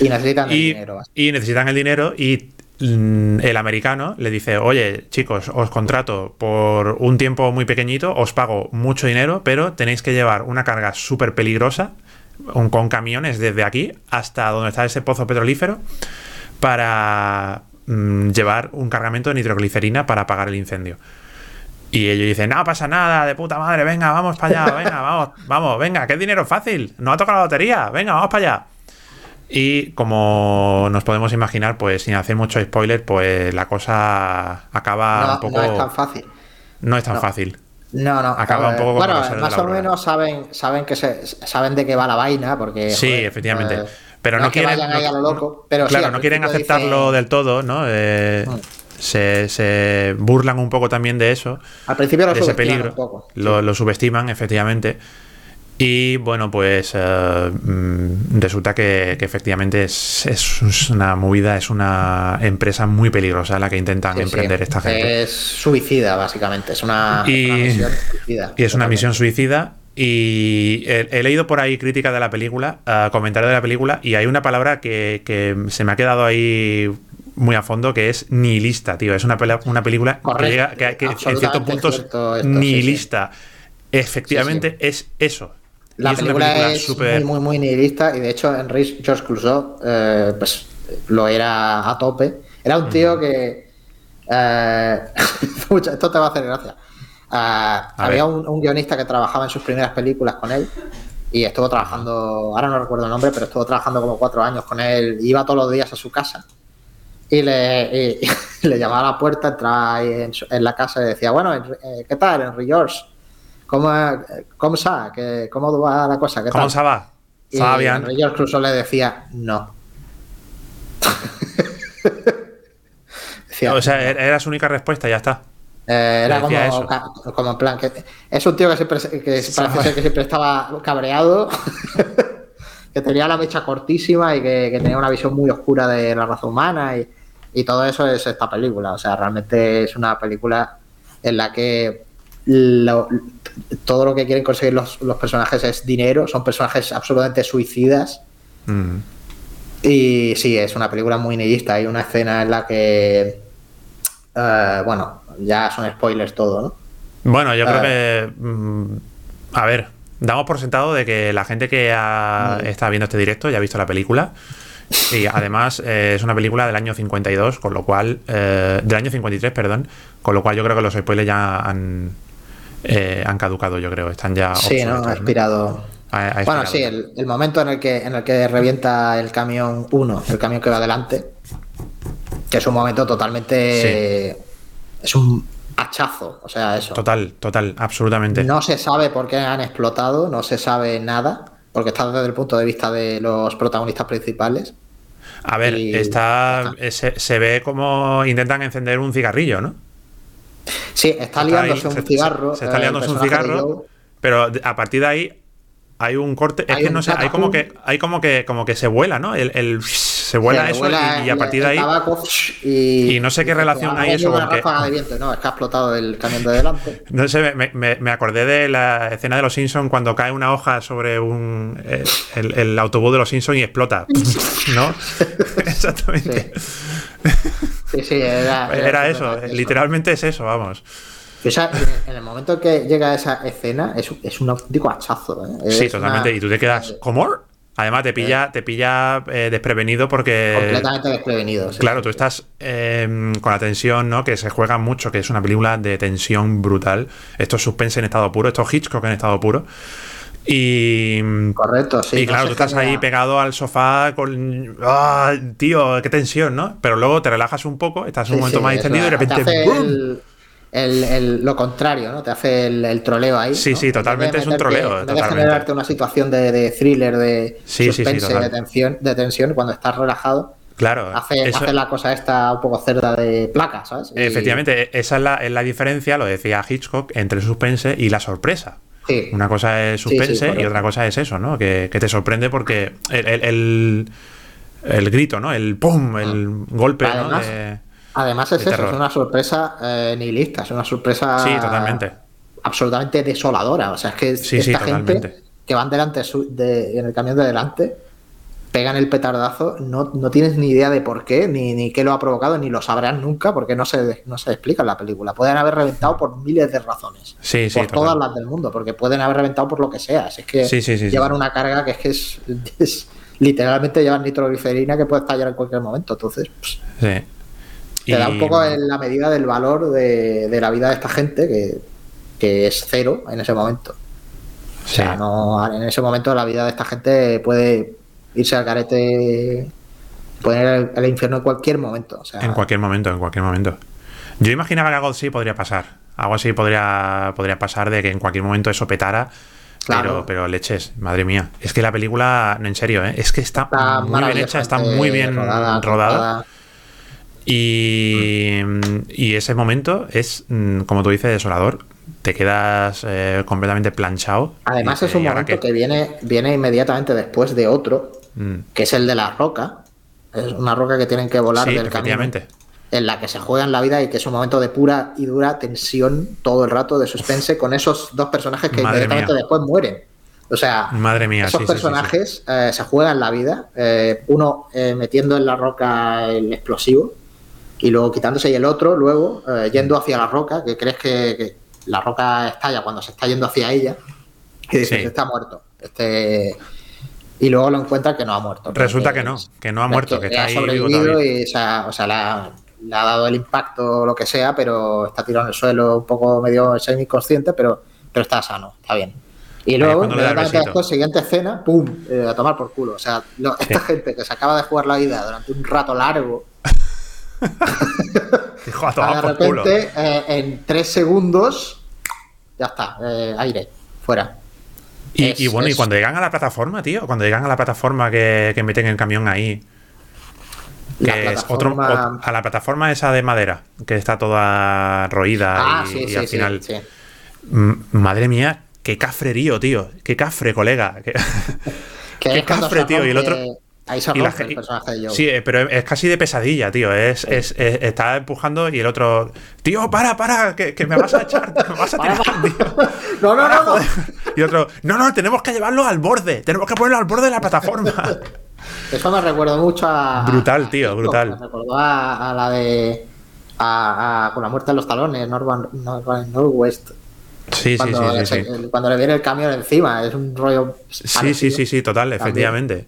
Y necesitan el dinero. Y necesitan el dinero y el americano le dice, oye chicos, os contrato por un tiempo muy pequeñito, os pago mucho dinero, pero tenéis que llevar una carga súper peligrosa con camiones desde aquí hasta donde está ese pozo petrolífero para mm, llevar un cargamento de nitroglicerina para apagar el incendio. Y ellos dicen, no pasa nada, de puta madre, venga, vamos para allá, venga, vamos, vamos, venga, qué dinero fácil, no ha tocado la lotería, venga, vamos para allá. Y como nos podemos imaginar, pues sin hacer mucho spoiler, pues la cosa acaba un poco. No es tan fácil. No es tan fácil. No, no. Acaba un poco Bueno, más o menos saben, saben que se, saben de qué va la vaina, porque. Sí, efectivamente. Eh, pero no, quieren. pero claro, no quieren aceptarlo del todo, ¿no? Eh, mm. se, se, burlan un poco también de eso. Al principio lo de ese peligro. Un poco, lo, lo, subestiman, efectivamente. Y bueno, pues eh, mm, resulta que, efectivamente es, una movida, es una empresa muy peligrosa la que intentan emprender esta gente. Es suicida, básicamente, es una, misión suicida. Y es una misión suicida Y he, leído por ahí crítica de la película, uh, comentarios de la película, y hay una palabra que, que, se me ha quedado ahí muy a fondo, que es nihilista, tío. Es una, una película que, llega, que, en ciertos puntos nihilista. Efectivamente, es eso. La película, es muy, muy, muy, nihilista, y de hecho, Enrique George Clouseau, eh, pues lo era a tope. Era un tío que. Eh, esto te va a hacer gracia. Uh, había un, guionista que trabajaba en sus primeras películas con él y estuvo trabajando, ahora no recuerdo el nombre, pero estuvo trabajando como cuatro años con él. Iba todos los días a su casa y le, le llamaba a la puerta, entraba en, en, la casa y decía, bueno, eh, ¿qué tal, Henry George? ¿Cómo, cómo está? ¿Cómo va la cosa? ¿Qué ¿Cómo se va? Y Henry George incluso le decía, no. o sea, era su única respuesta, ya está. Eh, era como, como, en plan, que es un tío que siempre que parece ser que siempre estaba cabreado, que tenía la mecha cortísima y que, tenía una visión muy oscura de la raza humana y, todo eso es esta película. O sea, realmente es una película en la que todo lo que quieren conseguir los, personajes es dinero, son personajes absolutamente suicidas. Mm. Y sí, es una película muy nihilista. Hay una escena en la que, eh, bueno, ya son spoilers todo, ¿no? Bueno, yo creo eh. que. Mm, a ver, damos por sentado de que la gente que ha, mm. está viendo este directo ya ha visto la película. Y además eh, es una película del año 52, con lo cual. Eh, del año 53, perdón. Con lo cual yo creo que los spoilers ya han, han caducado, yo creo. Están ya. Sí, ¿no? Ha expirado. bueno, sí, el, momento en el que en el que revienta el camión 1, el camión que va adelante, que es un momento totalmente es un hachazo, o sea, eso. Total, total, absolutamente. No se sabe por qué han explotado, no se sabe nada, porque está desde el punto de vista de los protagonistas principales. A ver, está, se, ve como intentan encender un cigarrillo, ¿no? Sí, está, liándose un cigarro. Se, está liándose un cigarro, pero a partir de ahí hay un corte. Es que no sé, hay como que, hay como que, como que se vuela, ¿no? el se vuela eso y, a partir de ahí. Y, no sé qué relación hay eso. Una de viento, no, es que ha explotado el camión de delante. No sé, me, acordé de la escena de los Simpsons cuando cae una hoja sobre un el, autobús de los Simpsons y explota. ¿No? Exactamente. Sí, sí, era, era, eso, literalmente es eso, vamos. en el momento que llega esa escena, es, es un auténtico hachazo. ¿eh? Sí, totalmente. Y tú te quedas, ¿cómo? Además, te pilla, te pilla eh, desprevenido porque. Completamente desprevenido. Claro, tú estás em, con la tensión, ¿no? Que se juega mucho, que es una película de tensión brutal. Esto es suspense en estado puro, esto es Hitchcock en estado puro. Y. Correcto, sí. Y claro, tú estás ahí pegado al sofá con. ¡Ah, tío! ¡Qué tensión, ¿no? Pero luego te relajas un poco, estás un momento más distendido y de repente el, lo contrario, ¿no? Te hace el, troleo ahí. Sí, sí, totalmente es un troleo. En vez de generarte una situación de, thriller, de suspense, de, tensión, de tensión, cuando estás relajado. Claro. Hace, hace, la cosa esta un poco cerda de placa, ¿sabes? Efectivamente, esa es la, es la, diferencia, lo decía Hitchcock, entre el suspense y la sorpresa. Sí. Una cosa es suspense y otra cosa es eso, ¿no? Que, te sorprende porque el, el, grito, ¿no? El pum, el ah. golpe, ¿no? Además es eso, es una sorpresa eh, nihilista, es una sorpresa sí, totalmente. absolutamente desoladora. O sea, es que esta gente que van delante de, en el camión de delante, pegan el petardazo, no, no tienes ni idea de por qué, ni, ni qué lo ha provocado, ni lo sabrán nunca, porque no se, no se explica en la película. Pueden haber reventado por miles de razones. Sí, por todas las del mundo, porque pueden haber reventado por lo que sea. Es que llevan una carga que es que es, literalmente llevan nitroglicerina que puede estallar en cualquier momento. Entonces, pues, sí. Te da un poco en la medida del valor de, la vida de esta gente, que, es cero en ese momento. O sea, no, en ese momento la vida de esta gente puede irse al carete, puede ir al, infierno en cualquier momento. en cualquier momento, en cualquier momento. Yo imaginaba que algo así podría pasar. Algo así podría, podría pasar de que en cualquier momento eso petara. Pero, pero leches, madre mía. Es que la película, en serio, ¿eh? es que está, muy bien hecha, está muy bien rodada. Y, ese momento es, mm, como tú dices, desolador. Te quedas eh, completamente planchado. Además, es un momento que... viene, viene inmediatamente después de otro, mm. que es el de la roca. Es una roca que tienen que volar del camino. en la que se juegan la vida y que es un momento de pura y dura tensión todo el rato de suspense con esos dos personajes que inmediatamente después mueren. O sea, Madre mía, esos personajes eh, se juegan la vida, eh, uno metiendo en la roca el explosivo y luego quitándose y el otro luego yendo hacia la roca, que crees que, la roca estalla cuando se está yendo hacia ella y dices, está muerto. Este, y luego lo encuentra que no ha muerto. Resulta que no, que no ha muerto, que, está ahí sobrevivido y o sea, o sea la, le ha dado el impacto o lo que sea, pero está tirado en el suelo un poco medio semi-consciente, pero, pero está sano, está bien. Y luego, inmediatamente después, siguiente escena, ¡pum! Eh, a tomar por culo. O sea, esta gente que se acaba de jugar la vida durante un rato largo. Hijo, a tomar de repente, eh, en tres segundos, ya está, eh, aire, fuera. Y, bueno, y cuando llegan a la plataforma, tío, cuando llegan a la plataforma que, que meten el camión ahí, que es otro, a la plataforma esa de madera, que está toda roída ah, y, al final. madre mía, qué cafrerío, tío. Qué cafre, colega. Qué, cafre, tío. Y el otro. Ahí se rompe el personaje de Joe. Sí, pero es casi de pesadilla, tío. Es, es, está empujando y el otro. Tío, para, para, que, me vas a echar, me vas a tirar, tío. No, no, no, no. Y otro, no, no, tenemos que llevarlo al borde. Tenemos que ponerlo al borde de la plataforma. Eso me recuerda mucho a. Brutal, tío, brutal. Me recordó a, la de. A, con la muerte de los talones, Northern, Northwest. Sí, sí, sí, sí, Cuando le viene el camión encima, es un rollo. Sí, sí, sí, sí, total, efectivamente.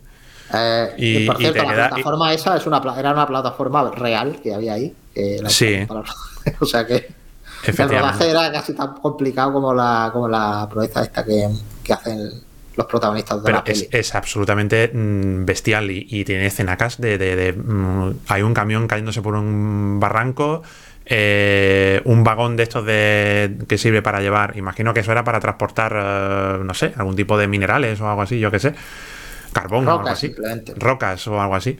Eh, y, por cierto, la plataforma esa es una, era una plataforma real que había ahí. sí. o sea que el rodaje era casi tan complicado como la, como la proeza esta que, que hacen los protagonistas de Pero la peli. Es, absolutamente mm, bestial y, tiene escenacas de, de, mm, Hay un camión cayéndose por un barranco. Eh, un vagón de estos de que sirve para llevar, imagino que eso era para transportar, eh, no sé, algún tipo de minerales o algo así, yo qué sé, carbón o algo así, rocas o algo así.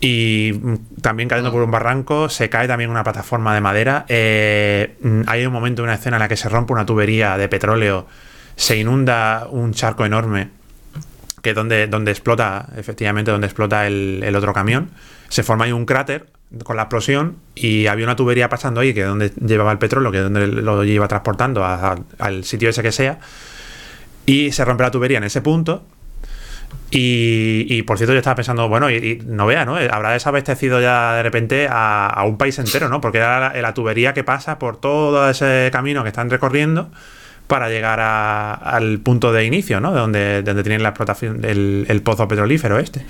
Y mm, también cayendo por un barranco, se cae también una plataforma de madera. Eh, hay un momento, una escena en la que se rompe una tubería de petróleo se inunda un charco enorme, que es donde, donde explota, efectivamente, donde explota el, otro camión. Se forma ahí un cráter con la explosión y había una tubería pasando ahí, que es donde llevaba el petróleo, que es donde lo iba transportando al sitio ese que sea. Y se rompe la tubería en ese punto. Y, por cierto, yo estaba pensando, bueno, y, no vea, ¿no? Habrá desabastecido ya de repente a, un país entero, ¿no? Porque era la, tubería que pasa por todo ese camino que están recorriendo para llegar al punto de inicio, ¿no? De donde, donde tienen la explotación, el, el pozo petrolífero este.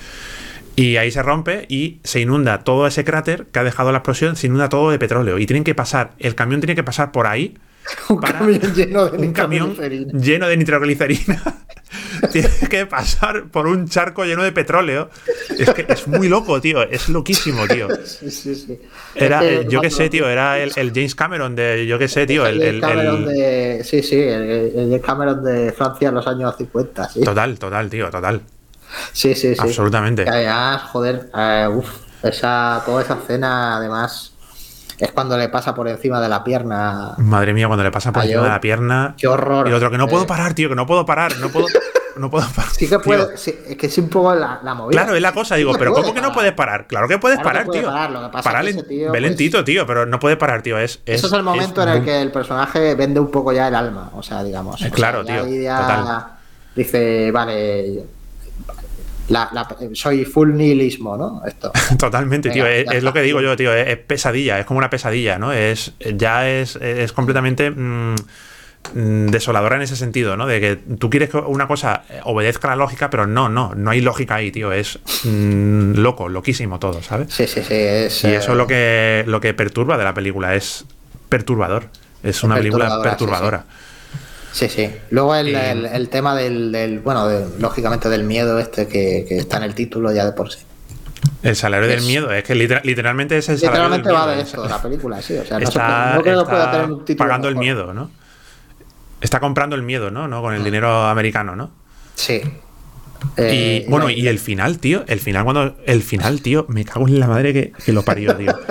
Y ahí se rompe y se inunda todo ese cráter que ha dejado la explosión, se inunda todo de petróleo. Y tienen que pasar, el camión tiene que pasar por ahí. Un camión lleno de un camión lleno de nitroglicerina tiene que pasar por un charco lleno de petróleo. Es que es muy loco, tío. Es loquísimo, tío. Sí, sí, sí. Era, yo qué sé, tío, era el, James Cameron de, yo qué sé, tío. El, el, de, sí, sí, el, James Cameron de Francia en los años 50, sí. Total, total, tío, total. Sí, sí, sí. Absolutamente. además, joder, uh, uf, esa, toda esa escena, además, es cuando le pasa por encima de la pierna. Madre mía, cuando le pasa por encima de la pierna. Qué horror. Y el otro, que no puedo parar, tío, que no puedo parar, no puedo. No puedo parar. Sí que puedo, es que es un poco la, movida. Claro, es la cosa, digo, pero ¿cómo que no puedes parar? Claro que puedes parar, tío. Parar, lo que pasa es que tío, ve lentito, pues tío, pero no puedes parar, tío. Es, Eso es el momento en el que el personaje vende un poco ya el alma, o sea, digamos. claro, tío. Dice, vale, soy full nihilismo, ¿no? Esto. Totalmente, tío. Es, lo que digo yo, tío. Es, pesadilla, es como una pesadilla, ¿no? Es, ya es, es completamente mm, desoladora en ese sentido, ¿no? De que tú quieres que una cosa obedezca la lógica, pero no, no, no hay lógica ahí, tío. Es mm, loco, loquísimo todo, ¿sabes? Sí, sí, sí. y eso es lo que, lo que perturba de la película, es perturbador. Es una película perturbadora. Sí, sí. Luego el, el, tema del, bueno, lógicamente del miedo este que, está en el título ya de por sí. El salario del miedo, es que literalmente es el salario Literalmente va de esto, de la película, sí. O sea, no, creo que pueda tener un título pagando el miedo, ¿no? Está comprando el miedo, ¿no? ¿no? Con el dinero americano, ¿no? Sí. y eh, bueno, y el final, tío, el final cuando el final, tío, me cago en la madre que, que lo parió, tío.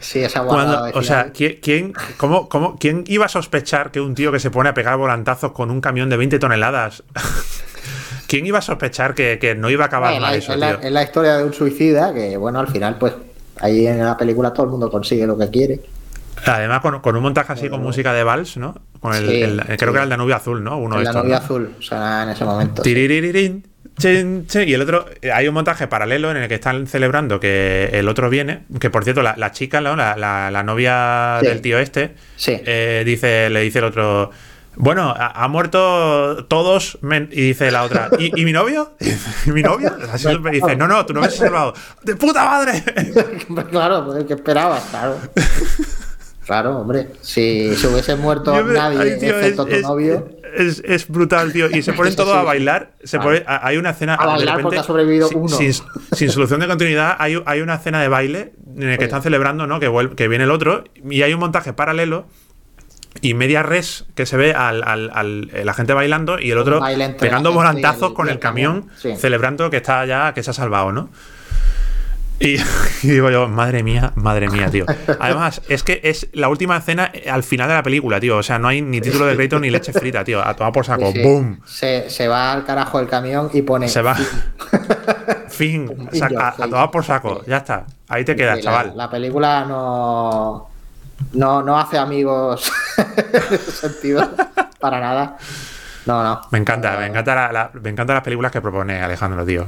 Sí, esa Cuando, O sea, ¿quién, cómo, cómo, ¿quién iba a sospechar que un tío que se pone a pegar volantazos con un camión de 20 toneladas ¿Quién iba a sospechar que, no iba a acabar mal eso, es, la, es, la, historia de un suicida que, bueno, al final, pues Ahí en la película todo el mundo consigue lo que quiere. Además, con, un montaje así con música de vals, ¿no? Con el, creo que era el Danubio Azul, ¿no? Uno el Danubio Azul, o sea, en ese momento. Y el otro, hay un montaje paralelo en el que están celebrando que el otro viene, que por cierto, la, chica, ¿no? la, la, novia del tío este, eh, dice, le dice el otro, bueno, ha, muerto todos, y dice la otra, ¿y, mi novio? ¿Y mi novio? Así me dice, no, no, tú no me has salvado. ¡De puta madre! claro, pues que esperabas, claro. Claro, hombre. Si se hubiese muerto nadie, excepto tu novio. Es, brutal, tío. Y se ponen todos a bailar. Se hay una escena. A bailar porque ha sobrevivido sin, uno. Sin, solución de continuidad, hay, hay, una escena de baile en el que están celebrando, ¿no? Que, que viene el otro. Y hay un montaje paralelo y media res que se ve al, al, la gente bailando y el otro pegando volantazos con el, camión, celebrando que está ya, que se ha salvado, ¿no? Y, digo yo, madre mía, madre mía, tío. Además, es que es la última escena al final de la película, tío. O sea, no hay ni título de crédito ni leche frita, tío. A tomar por saco. ¡Boom! Se, se, va al carajo el camión y pone. Se va. fin. a, tomar por saco. Ya está. Ahí te quedas, chaval. La, película no. No, no hace amigos en ese sentido. Para nada. No, no. Me encanta, me encanta la, me encantan las películas que propone Alejandro, tío.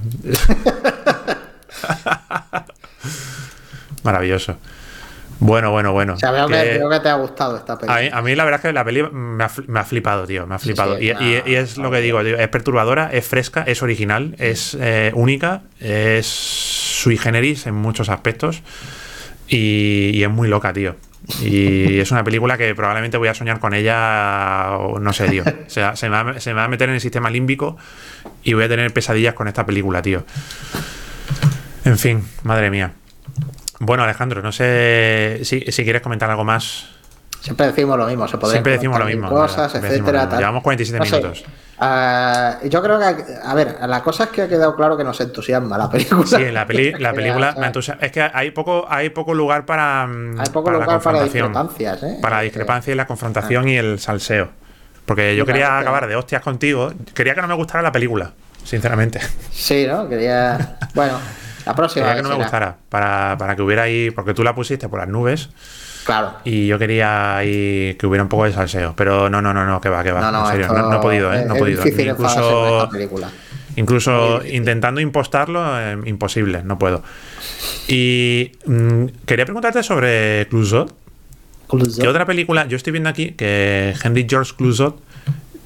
Maravilloso. Bueno, bueno, bueno. O sea, veo que, te ha gustado esta película. A mí, la verdad es que la peli me ha, flipado, tío. Me ha flipado. y, es lo que digo, es perturbadora, es fresca, es original, es eh, única, es sui generis en muchos aspectos. Y, es muy loca, tío. Y es una película que probablemente voy a soñar con ella, no sé, tío. O sea, se me, va, se me va a meter en el sistema límbico y voy a tener pesadillas con esta película, tío. En fin, madre mía. Bueno, Alejandro, no sé si, quieres comentar algo más. Siempre decimos lo mismo, se Siempre decimos lo mismo. Cosas, etcétera. Llevamos 47 minutos. Ah, yo creo que, a ver, la cosa es que ha quedado claro que nos entusiasma la película. Sí, la, la película me entusiasma. Es que hay poco, hay poco lugar para. Mm, hay poco lugar para discrepancias, ¿eh? Para la discrepancia y la confrontación y el salseo. Porque yo quería acabar de hostias contigo. Quería que no me gustara la película, sinceramente. Sí, ¿no? Quería. Bueno. La próxima. que no me gustara. Para, para, que hubiera ahí. Porque tú la pusiste por las nubes. Claro. Y yo quería ahí que hubiera un poco de salseo. Pero no, no, no, no, que va, que va. No, en serio, no, he podido, ¿eh? No he podido. Incluso, incluso intentando impostarlo, eh, imposible, no puedo. Y mm, quería preguntarte sobre Clusot. ¿Qué otra película? Yo estoy viendo aquí que Henry George Clusot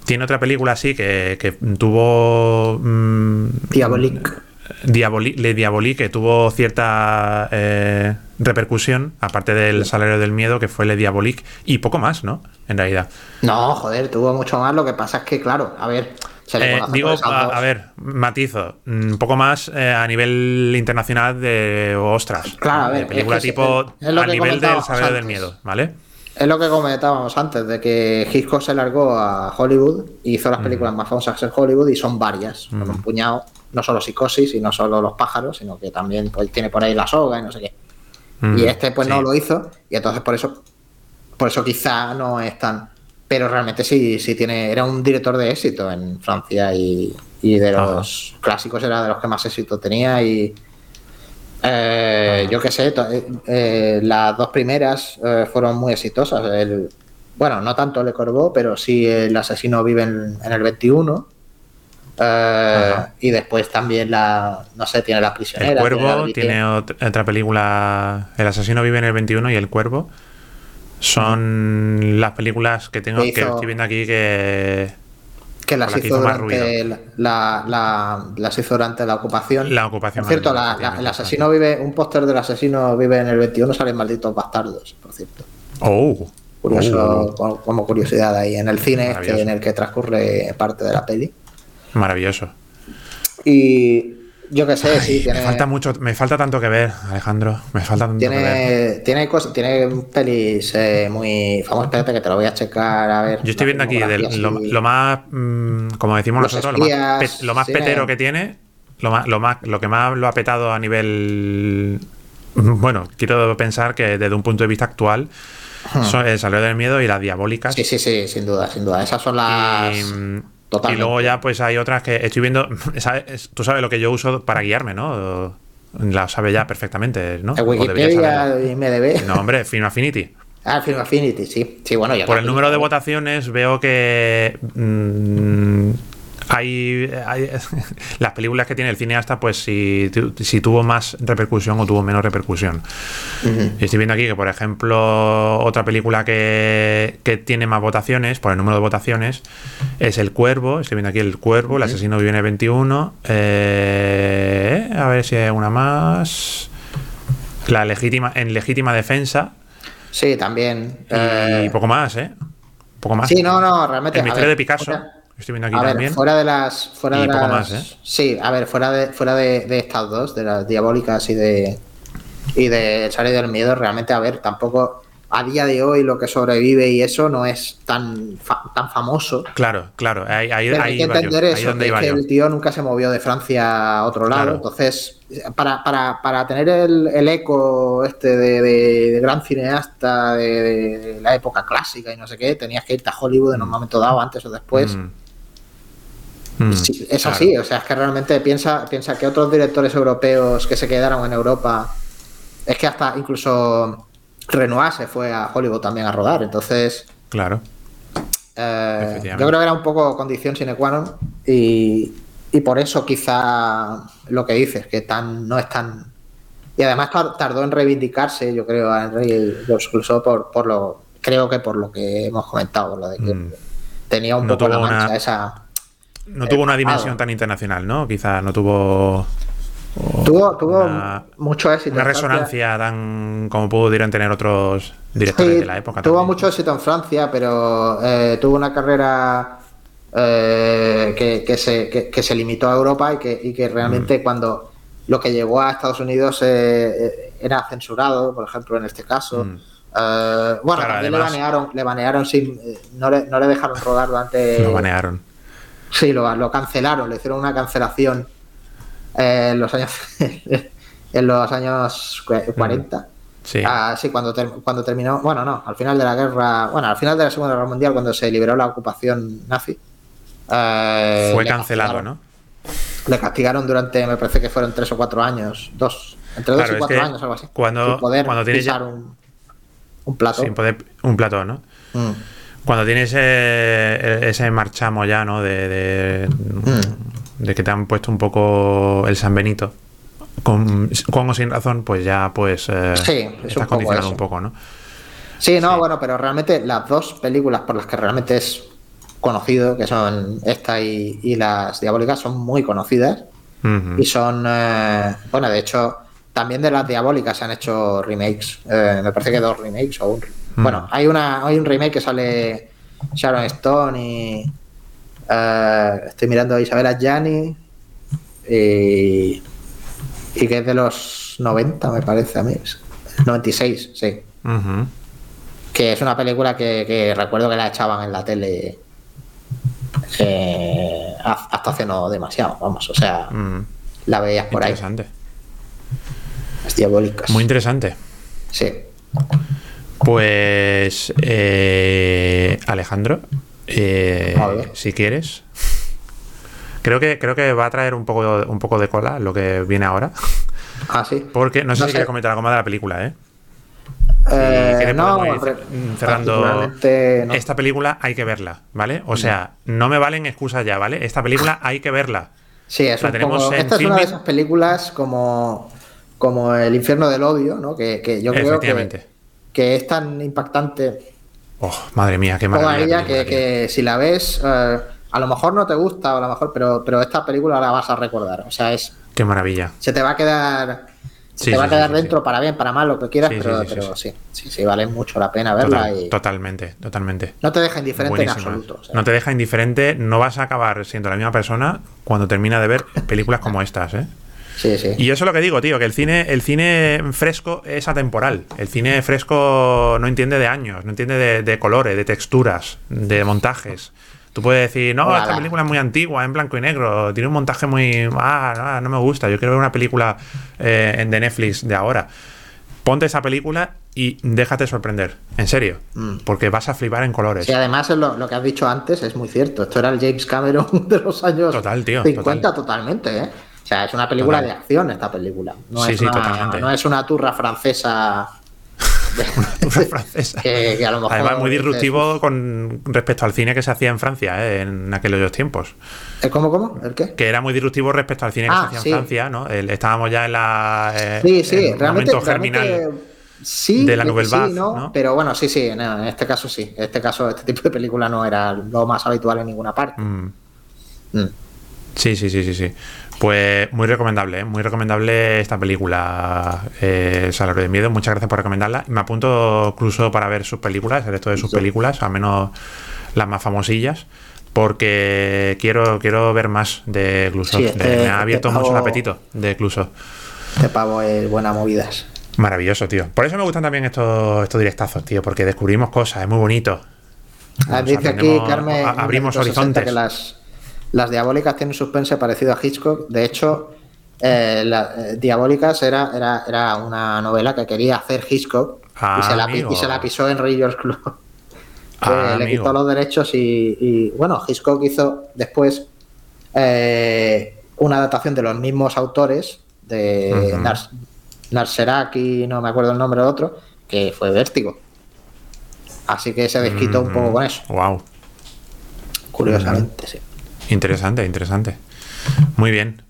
tiene otra película así que, que tuvo. Le Diabolique, que tuvo cierta eh, repercusión, aparte del salario del miedo, que fue Le Diabolique, y poco más, ¿no? En realidad. No, joder, tuvo mucho más. Lo que pasa es que, claro, a ver. Eh, digo, a, ver, matizo, un poco más eh, a nivel internacional de ostras. Claro, a ver. De película tipo a nivel del salario del miedo, ¿vale? Es lo que comentábamos antes, de que Hitchcock se largó a Hollywood y hizo las mm. películas más famosas en Hollywood y son varias, con un mm. puñado no solo psicosis y no solo los pájaros, sino que también pues, tiene por ahí la soga y no sé qué. Mm, y este pues no lo hizo y entonces por eso por eso quizá no es tan pero realmente sí sí tiene era un director de éxito en Francia y, de los clásicos era de los que más éxito tenía y eh, yo qué sé eh, eh, las dos primeras fueron muy exitosas. El, bueno no tanto Le Corbeau pero sí el asesino vive en, en el 21 eh, y después también la, no sé, tiene La prisionera. El Cuervo tiene, otra película, El asesino vive en el 21 y El Cuervo. Son las películas que tengo, que estoy viendo aquí que... Que las hizo, durante la, la, las hizo durante la ocupación. La ocupación. Por cierto, el asesino vive, un póster del asesino vive en el 21, salen malditos bastardos, por cierto. Oh. Curioso, oh. como curiosidad ahí, en el cine este en el que transcurre parte de la peli. Maravilloso. Y yo qué sé, sí. Me falta mucho, me falta tanto que ver, Alejandro. Me falta tanto tiene, que ver. Tiene, cosas, tiene pelis eh, muy famosas. Espérate que te lo voy a checar a ver. Yo estoy viendo aquí lo, más, mm, como decimos nosotros, lo más, petero que tiene, lo, más, lo, más, lo que más lo ha petado a nivel. Bueno, quiero pensar que desde un punto de vista actual. Son el Salero del Miedo y las Diabólicas. Sí, sí, sí, sin duda, sin duda. Esas son las. Y luego ya pues hay otras que estoy viendo, tú sabes lo que yo uso para guiarme, ¿no? La sabe ya perfectamente, ¿no? Wikipedia y MDB. No, hombre, Film Affinity. Ah, Film Affinity, sí. Sí, bueno, Por el número de votaciones veo que mm, hay, las películas que tiene el cineasta, pues si, si tuvo más repercusión o tuvo menos repercusión. Estoy viendo aquí que, por ejemplo, otra película que, tiene más votaciones, por el número de votaciones, es El Cuervo. Estoy viendo aquí El Cuervo, El asesino viene 21. Eh, a ver si hay una más. La legítima, en legítima defensa. Sí, también. Y eh, poco más, ¿eh? Poco más. Sí, no, no, realmente. El misterio de Picasso. Estoy viendo aquí a también. Ver, fuera de las. Fuera de las, ¿eh? Sí, a ver, fuera de, fuera de, estas dos, de las diabólicas y de. Y de Charlie del Miedo, realmente, a ver, tampoco. A día de hoy lo que sobrevive y eso no es tan, tan famoso. Claro, claro. Hay, hay, hay que entender eso, que, el tío nunca se movió de Francia a otro lado. Entonces, para, para, para, tener el, el eco este de, gran cineasta de, la época clásica y no sé qué, tenías que irte a Hollywood en un momento dado, antes o después. Mm. Mm, es así, o sea, es que realmente piensa, piensa que otros directores europeos que se quedaron en Europa, es que hasta incluso Renoir se fue a Hollywood también a rodar, entonces... Claro. Eh, yo creo que era un poco condición sine qua non y, y por eso quizá lo que dices, que tan no es tan... Y además tardó en reivindicarse, yo creo, a Henry incluso por, por lo... Creo que por lo que hemos comentado, lo de que mm. tenía un poco la mancha esa no tuvo una dimensión tan internacional, ¿no? Quizá no tuvo. tuvo, tuvo mucho éxito. Una resonancia tan como pudieran tener otros directores de la época. Tuvo mucho éxito en Francia, pero eh, tuvo una carrera eh, que, se, que, se limitó a Europa y que, y que realmente mm. cuando lo que llegó a Estados Unidos eh, era censurado, por ejemplo, en este caso. Mm. bueno, también le banearon, le banearon sin, no le, no le dejaron rodar durante. Lo banearon Sí, lo, cancelaron, le hicieron una cancelación eh, en los años en los años 40. Sí. Ah, sí, cuando, cuando terminó, bueno, no, al final de la guerra, bueno, al final de la Segunda Guerra Mundial, cuando se liberó la ocupación nazi. Eh, Fue cancelado, ¿no? Le castigaron durante, me parece que fueron tres o cuatro años, dos, entre dos y cuatro años, algo así. Cuando, cuando tienes ya... un, un plato. Sin poder, un plato, ¿no? Mm. Cuando tienes ese, ese marchamo ya, ¿no? De, mm. de, que te han puesto un poco el San Benito, con, con o sin razón, pues ya pues eh, sí, estás condicionado un poco, ¿no? Sí, no, bueno, pero realmente las dos películas por las que realmente es conocido, que son esta y, las diabólicas, son muy conocidas. Y son, eh, bueno, de hecho, también de las diabólicas se han hecho remakes. Eh, me parece que dos remakes o un Mm. Bueno, hay una hay un remake que sale Sharon Stone y eh, estoy mirando a Isabella Gianni y, y que es de los 90 me parece a mí. 96 sí. Que es una película que, recuerdo que la echaban en la tele eh, hasta hace no demasiado vamos o sea mm. la veías por ahí. Interesante. Las diabólicas muy interesante. Sí pues eh, Alejandro, eh, si quieres. Creo que, creo que va a traer un poco, un poco de cola lo que viene ahora. Ah, sí. Porque no sé si quieres comentar algo más de la película, ¿eh? eh no, cerrando esta película hay que verla, ¿vale? O sea, no me valen excusas ya, ¿vale? Esta película hay que verla. Sí, es esta es una de esas películas como, como El infierno del odio, ¿no? Que, que yo creo que que es tan impactante. Oh, madre mía, qué maravilla. que, si la ves, eh, a lo mejor no te gusta, a lo mejor, pero, pero esta película la vas a recordar. O sea, es. Qué maravilla. Se te va a quedar. Se te va a quedar dentro para bien, para mal, lo que quieras, pero, pero sí, sí, sí, vale mucho la pena verla. y... Totalmente, totalmente. No te deja indiferente en absoluto. No te deja indiferente, no vas a acabar siendo la misma persona cuando termina de ver películas como estas, ¿eh? Y eso es lo que digo, tío, que el cine, el cine fresco es atemporal. El cine fresco no entiende de años, no entiende de, colores, de texturas, de montajes. Tú puedes decir, no, esta película es muy antigua, en blanco y negro, tiene un montaje muy. Ah, no, me gusta, yo quiero ver una película eh, de Netflix de ahora. Ponte esa película y déjate sorprender, en serio, mm. porque vas a flipar en colores. Y además lo, lo, que has dicho antes es muy cierto. Esto era el James Cameron de los años total, tío, 50 totalmente, ¿eh? Sea, es una película de acción esta película. No, es una, no es una turra francesa. una francesa. que, a lo mejor Además, muy disruptivo con respecto al cine que se hacía en Francia ¿eh? en aquellos tiempos. ¿Cómo, cómo? ¿El qué? Que era muy disruptivo respecto al cine que se ah, hacía en Francia, ¿no? estábamos ya en la. Eh, sí, sí, en realmente, momento germinal. Sí, de la Nouvelle sí, ¿no? Pero bueno, sí, sí, en este caso sí. En este caso, este tipo de película no era lo más habitual en ninguna parte. Mm. Mm. Sí, sí, sí, sí, sí. Pues muy recomendable, ¿eh? muy recomendable esta película, eh, Salario de Miedo. Muchas gracias por recomendarla. Me apunto incluso para ver sus películas, el resto de sus películas, al menos las más famosillas, porque quiero, quiero ver más de Cluso. Este, me ha este abierto mucho el apetito de Cluso. Este pavo es buena movidas. Maravilloso, tío. Por eso me gustan también estos, estos directazos, tío, porque descubrimos cosas, es muy bonito. Ah, dice aquí, Carmen, abrimos horizontes. Que las, las diabólicas tienen un suspense parecido a Hitchcock. De hecho, eh, eh, Diabólicas era, era, era, una novela que quería hacer Hitchcock y, se la, y, se la, pisó en Readers Club. Ah, le quitó los derechos y, bueno, Hitchcock hizo después eh, una adaptación de los mismos autores de Narseraki, no me acuerdo el nombre de otro, que fue Vértigo. Así que se desquitó un poco con eso. Wow. Curiosamente, sí. Interesante, interesante. Muy bien.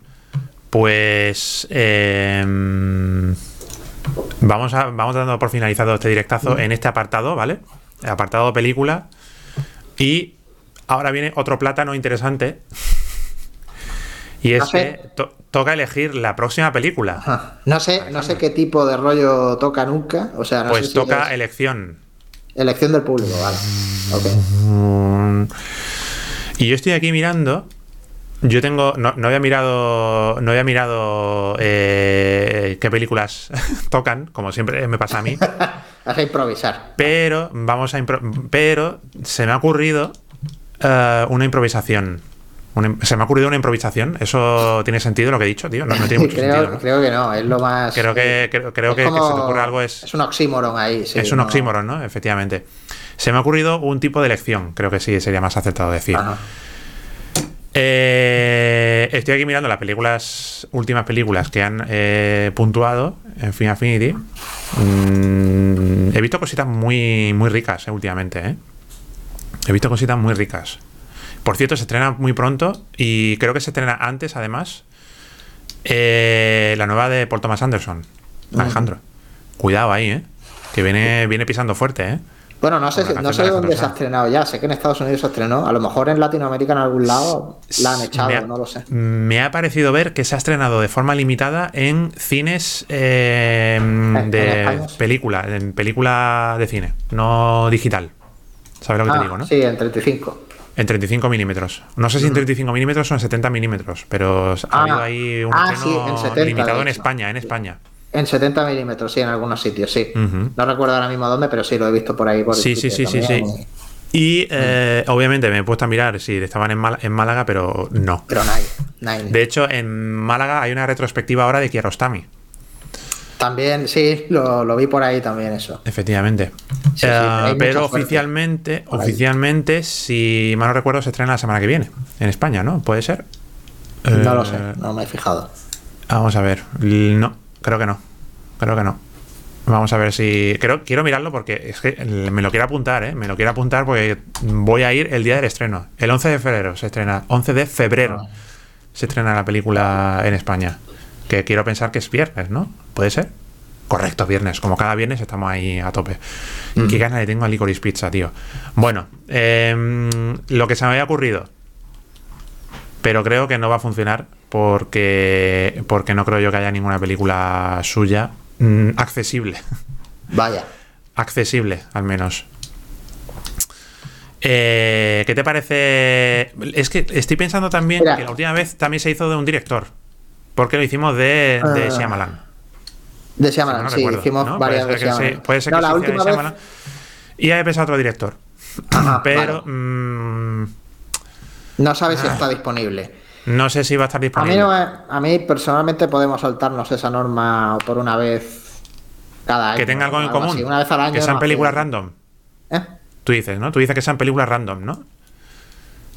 Pues em, vamos, a, vamos dando por finalizado este directazo en este apartado, ¿vale? El apartado película. Y ahora viene otro plátano interesante. Y es que toca elegir la próxima película. No sé, no sé qué tipo de rollo toca nunca. O sea, pues toca elección. Elección del público, vale. Mm. Y yo estoy aquí mirando. Yo tengo. No, había mirado. No había mirado eh, qué películas tocan, como siempre me pasa a mí. Vas a improvisar. Pero vamos a pero se me ha ocurrido eh, una improvisación se me ha ocurrido una improvisación. ¿Eso tiene sentido lo que he dicho, tío? No, tiene mucho creo, sentido. Creo que no, es lo más. Creo que, creo, que, se te ocurre algo es. Es un oxímoron ahí, sí. Es un oxímoron, ¿no? Efectivamente. Se me ha ocurrido un tipo de elección, creo que sí sería más acertado decir. Eh, estoy aquí mirando las películas, últimas películas que han eh, puntuado en Fin Affinity. Mm, he visto cositas muy, muy ricas eh, últimamente, He visto cositas muy ricas. Por cierto, se estrena muy pronto y creo que se estrena antes, además, eh, la nueva de Paul Thomas Anderson. Alejandro. Cuidado ahí, ¿eh? Que viene, viene pisando fuerte, ¿eh? Bueno, no sé, no sé dónde se ha estrenado ya. Sé que en Estados Unidos se estrenó. A lo mejor en Latinoamérica en algún lado la han echado, no lo sé. Me ha parecido ver que se ha estrenado de forma limitada en cines eh, de película, en película de cine, no digital. ¿Sabes lo que te ah, digo, no? Sí, en 35. En 35 milímetros. No sé si en 35 milímetros o en 70 milímetros, pero ha ah, habido ahí un ah, limitado en España, en España. En 70 milímetros, sí, en algunos sitios, sí. No recuerdo ahora mismo dónde, pero sí, lo he visto por ahí. Por sí, sí, sí, sí, sí, Y eh, obviamente me he puesto a mirar si estaban en, en Málaga, pero no. Pero no hay, De hecho, en Málaga hay una retrospectiva ahora de Kiarostami. También, sí, lo, vi por ahí también eso. Efectivamente. Eh, pero oficialmente, oficialmente, si mal no recuerdo, se estrena la semana que viene en España, ¿no? ¿Puede ser? No lo sé, eh, no me he fijado. Vamos a ver. No, creo que no. Creo que no. Vamos a ver si. Creo, quiero mirarlo porque es que me lo quiero apuntar, ¿eh? Me lo quiero apuntar porque voy a ir el día del estreno. El 11 de febrero se estrena. 11 de febrero ah. se estrena la película en España. Que quiero pensar que es viernes, ¿no? ¿Puede ser? Correcto, viernes. Como cada viernes estamos ahí a tope. Mm. Qué ganas le tengo a Licorice Pizza, tío. Bueno, em, lo que se me había ocurrido. Pero creo que no va a funcionar porque, porque no creo yo que haya ninguna película suya mm, accesible. Vaya. accesible, al menos. Eh, ¿Qué te parece? Es que estoy pensando también que la última vez también se hizo de un director. Porque lo hicimos de, de uh, Shyamalan. De Shyamalan, sí, hicimos varias puede ser que puede ser que la última vez... Y he pensado otro director. pero. Mm, no sabes si está disponible. No sé si va a estar disponible. A mí, personalmente podemos saltarnos esa norma por una vez cada año. Que tenga algo en común. una vez al año. Que sean películas random. ¿Eh? Tú dices, ¿no? Tú dices que sean películas random, ¿no?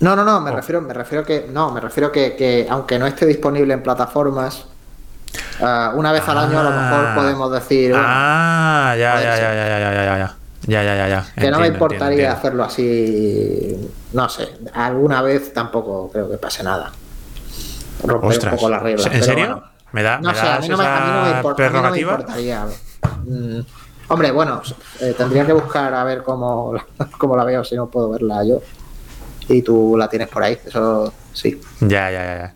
No, no, no, me refiero, me refiero que. No, me refiero que, que aunque no esté disponible en plataformas, ah, una vez al año a lo mejor ah. podemos decir. ah, ya, ya, ya, ya, ya, ya, ya, ya. Ya, ya, ya, ya. Que no me importaría hacerlo así. No sé, alguna vez tampoco creo que pase nada. Romper un poco las reglas. ¿En serio? ¿Me da, no sé, a mí no, me, importaría. Mm, hombre, bueno, eh, tendría que buscar a ver cómo, cómo la veo, si no puedo verla yo. Y tú la tienes por ahí, eso sí. Ya, ya, ya.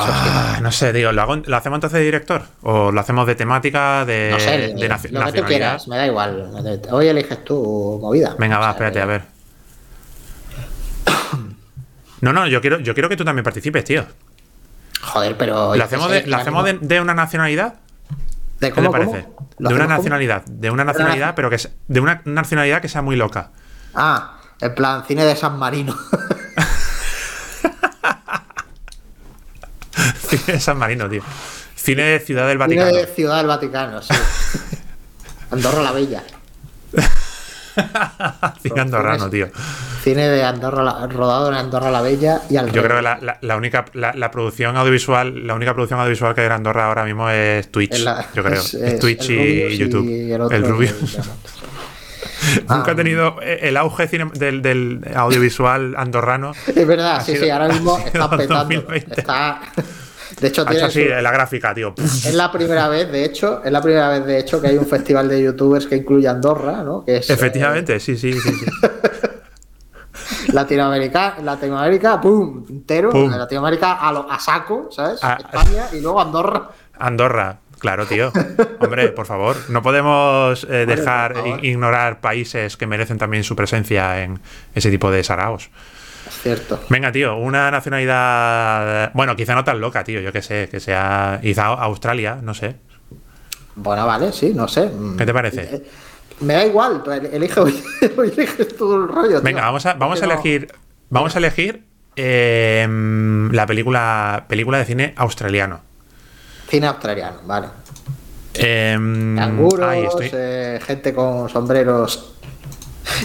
Ah, no sé, digo, ¿lo, hacemos entonces de director? ¿O lo hacemos de temática, de, no sé, de, lo que tú quieras, me da igual. Hoy eliges tu movida. Venga, va, espérate, a ver. No, no, yo quiero, yo quiero que tú también participes, tío. Joder, pero. ¿Lo hacemos, de, hacemos de, una nacionalidad? ¿De cómo, ¿Qué te parece? De una nacionalidad. De una nacionalidad, pero que es. De una nacionalidad que sea muy loca. Ah, en plan, cine de San Marino. Cine de San Marino, tío. Cine de Ciudad del Vaticano. Cine de Ciudad del Vaticano, sí. Andorra la Bella. cine andorrano, tío. Cine de Andorra, rodado en Andorra la Bella y al Yo creo que la, única la, producción audiovisual, la única producción audiovisual que hay en Andorra ahora mismo es Twitch. yo creo. Es, Twitch y YouTube. el, Rubio. Nunca ha tenido el auge del, audiovisual andorrano. Es verdad, sí, sí, ahora mismo está petando. Está, de hecho, tiene así, la gráfica, tío. Es la primera vez, de hecho, es la primera vez, de hecho, que hay un festival de youtubers que incluye Andorra, ¿no? Que es, Efectivamente, sí, sí, sí. Latinoamérica, Latinoamérica, pum, entero. Latinoamérica a, a saco, ¿sabes? España y luego Andorra. Andorra, Claro, tío. Hombre, por favor, no podemos eh, dejar ignorar países que merecen también su presencia en ese tipo de saraos. Cierto. Venga, tío, una nacionalidad. Bueno, quizá no tan loca, tío, yo qué sé, que sea. Quizá Australia, no sé. Bueno, vale, sí, no sé. ¿Qué te parece? Eh, me da igual, elige, eliges todo el rollo. Venga, vamos a, vamos a elegir. Vamos a elegir em, la película, película de cine australiano. Cine australiano, vale. Eh, gente con sombreros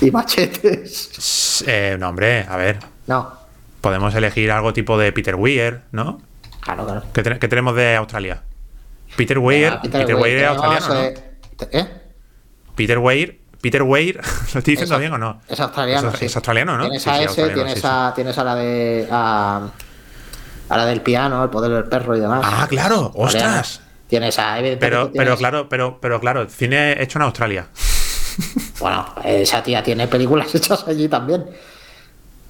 y machetes. Eh, no, hombre, a ver. No. Podemos elegir algo tipo de Peter Weir, ¿no? Claro, claro. ¿Qué, tenemos de Australia? Peter Weir. Peter, Weir es australiano. ¿Eh? Peter Weir. Peter Weir, ¿lo estoy diciendo bien o no? Es australiano. Es, es australiano, ¿no? Tienes a ese, tienes, a, tienes a la de. A, a la del piano, el poder del perro y demás. Ah, claro, ostras. Tienes a pero, pero claro, pero, pero claro, cine hecho en Australia. Bueno, esa tía tiene películas hechas allí también.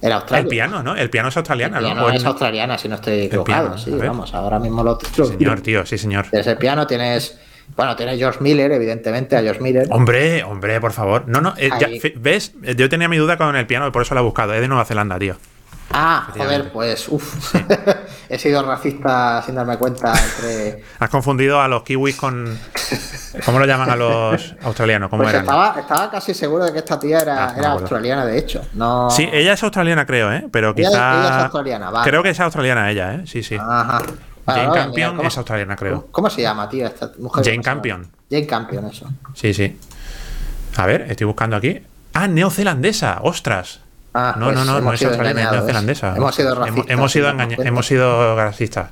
El piano, ¿no? El piano es australiana, el piano es australiana, si no estoy equivocado. sí, vamos, ahora mismo lo. Señor, tío, sí, señor. Tienes el piano, tienes. Bueno, tienes George Miller, evidentemente, a George Miller. Hombre, hombre, por favor. No, no, eh, ¿ves? Yo tenía mi duda con el piano y por eso lo he buscado. Es de Nueva Zelanda, tío. Ah, joder, pues uff. He sido racista sin darme cuenta entre. Has confundido a los kiwis con. ¿Cómo lo llaman a los australianos? ¿Cómo pues Estaba, estaba, casi seguro de que esta tía era, ah, australiana, de hecho. No... Sí, ella es australiana, creo, ¿eh? Pero quizá. Ella, es australiana, vale. Creo que es australiana ella, ¿eh? Sí, sí. Ajá. Jane Campion es australiana, creo. ¿Cómo, se llama, tío, esta mujer? Jane Campion. Jane Campion, eso. Sí, sí. A ver, estoy buscando aquí. Ah, neozelandesa, ostras. Ah, no, no, pues no, no es australiana, es neozelandesa. Hemos sido racistas. Hemos, sido, hemos sido racistas.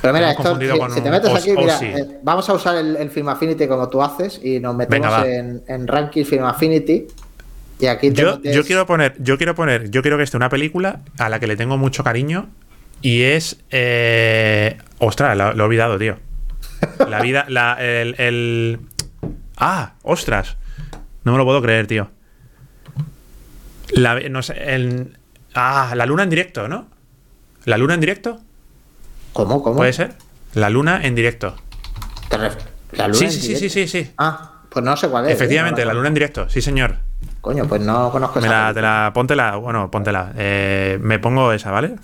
Pero mira, esto, si, te metes aquí, mira, eh, vamos a usar el, Film Affinity como tú haces y nos metemos en, en, ranking Film Affinity. Y aquí yo, yo quiero poner, yo quiero poner, yo quiero que esté una película a la que le tengo mucho cariño y es, eh, ostras, lo, he olvidado, tío. La vida, la, el, el, ah, ostras, no me lo puedo creer, tío. La, no sé, el, ah, la luna en directo, ¿no? ¿La luna en directo? ¿Cómo? ¿Cómo? ¿Puede ser? La luna en directo. ¿La luna sí, sí, sí, sí, sí, Ah, pues no sé cuál es. Efectivamente, la luna en directo, sí, señor. Coño, pues no conozco me esa. La, te la, póntela, bueno, póntela. Eh, me pongo esa, ¿vale?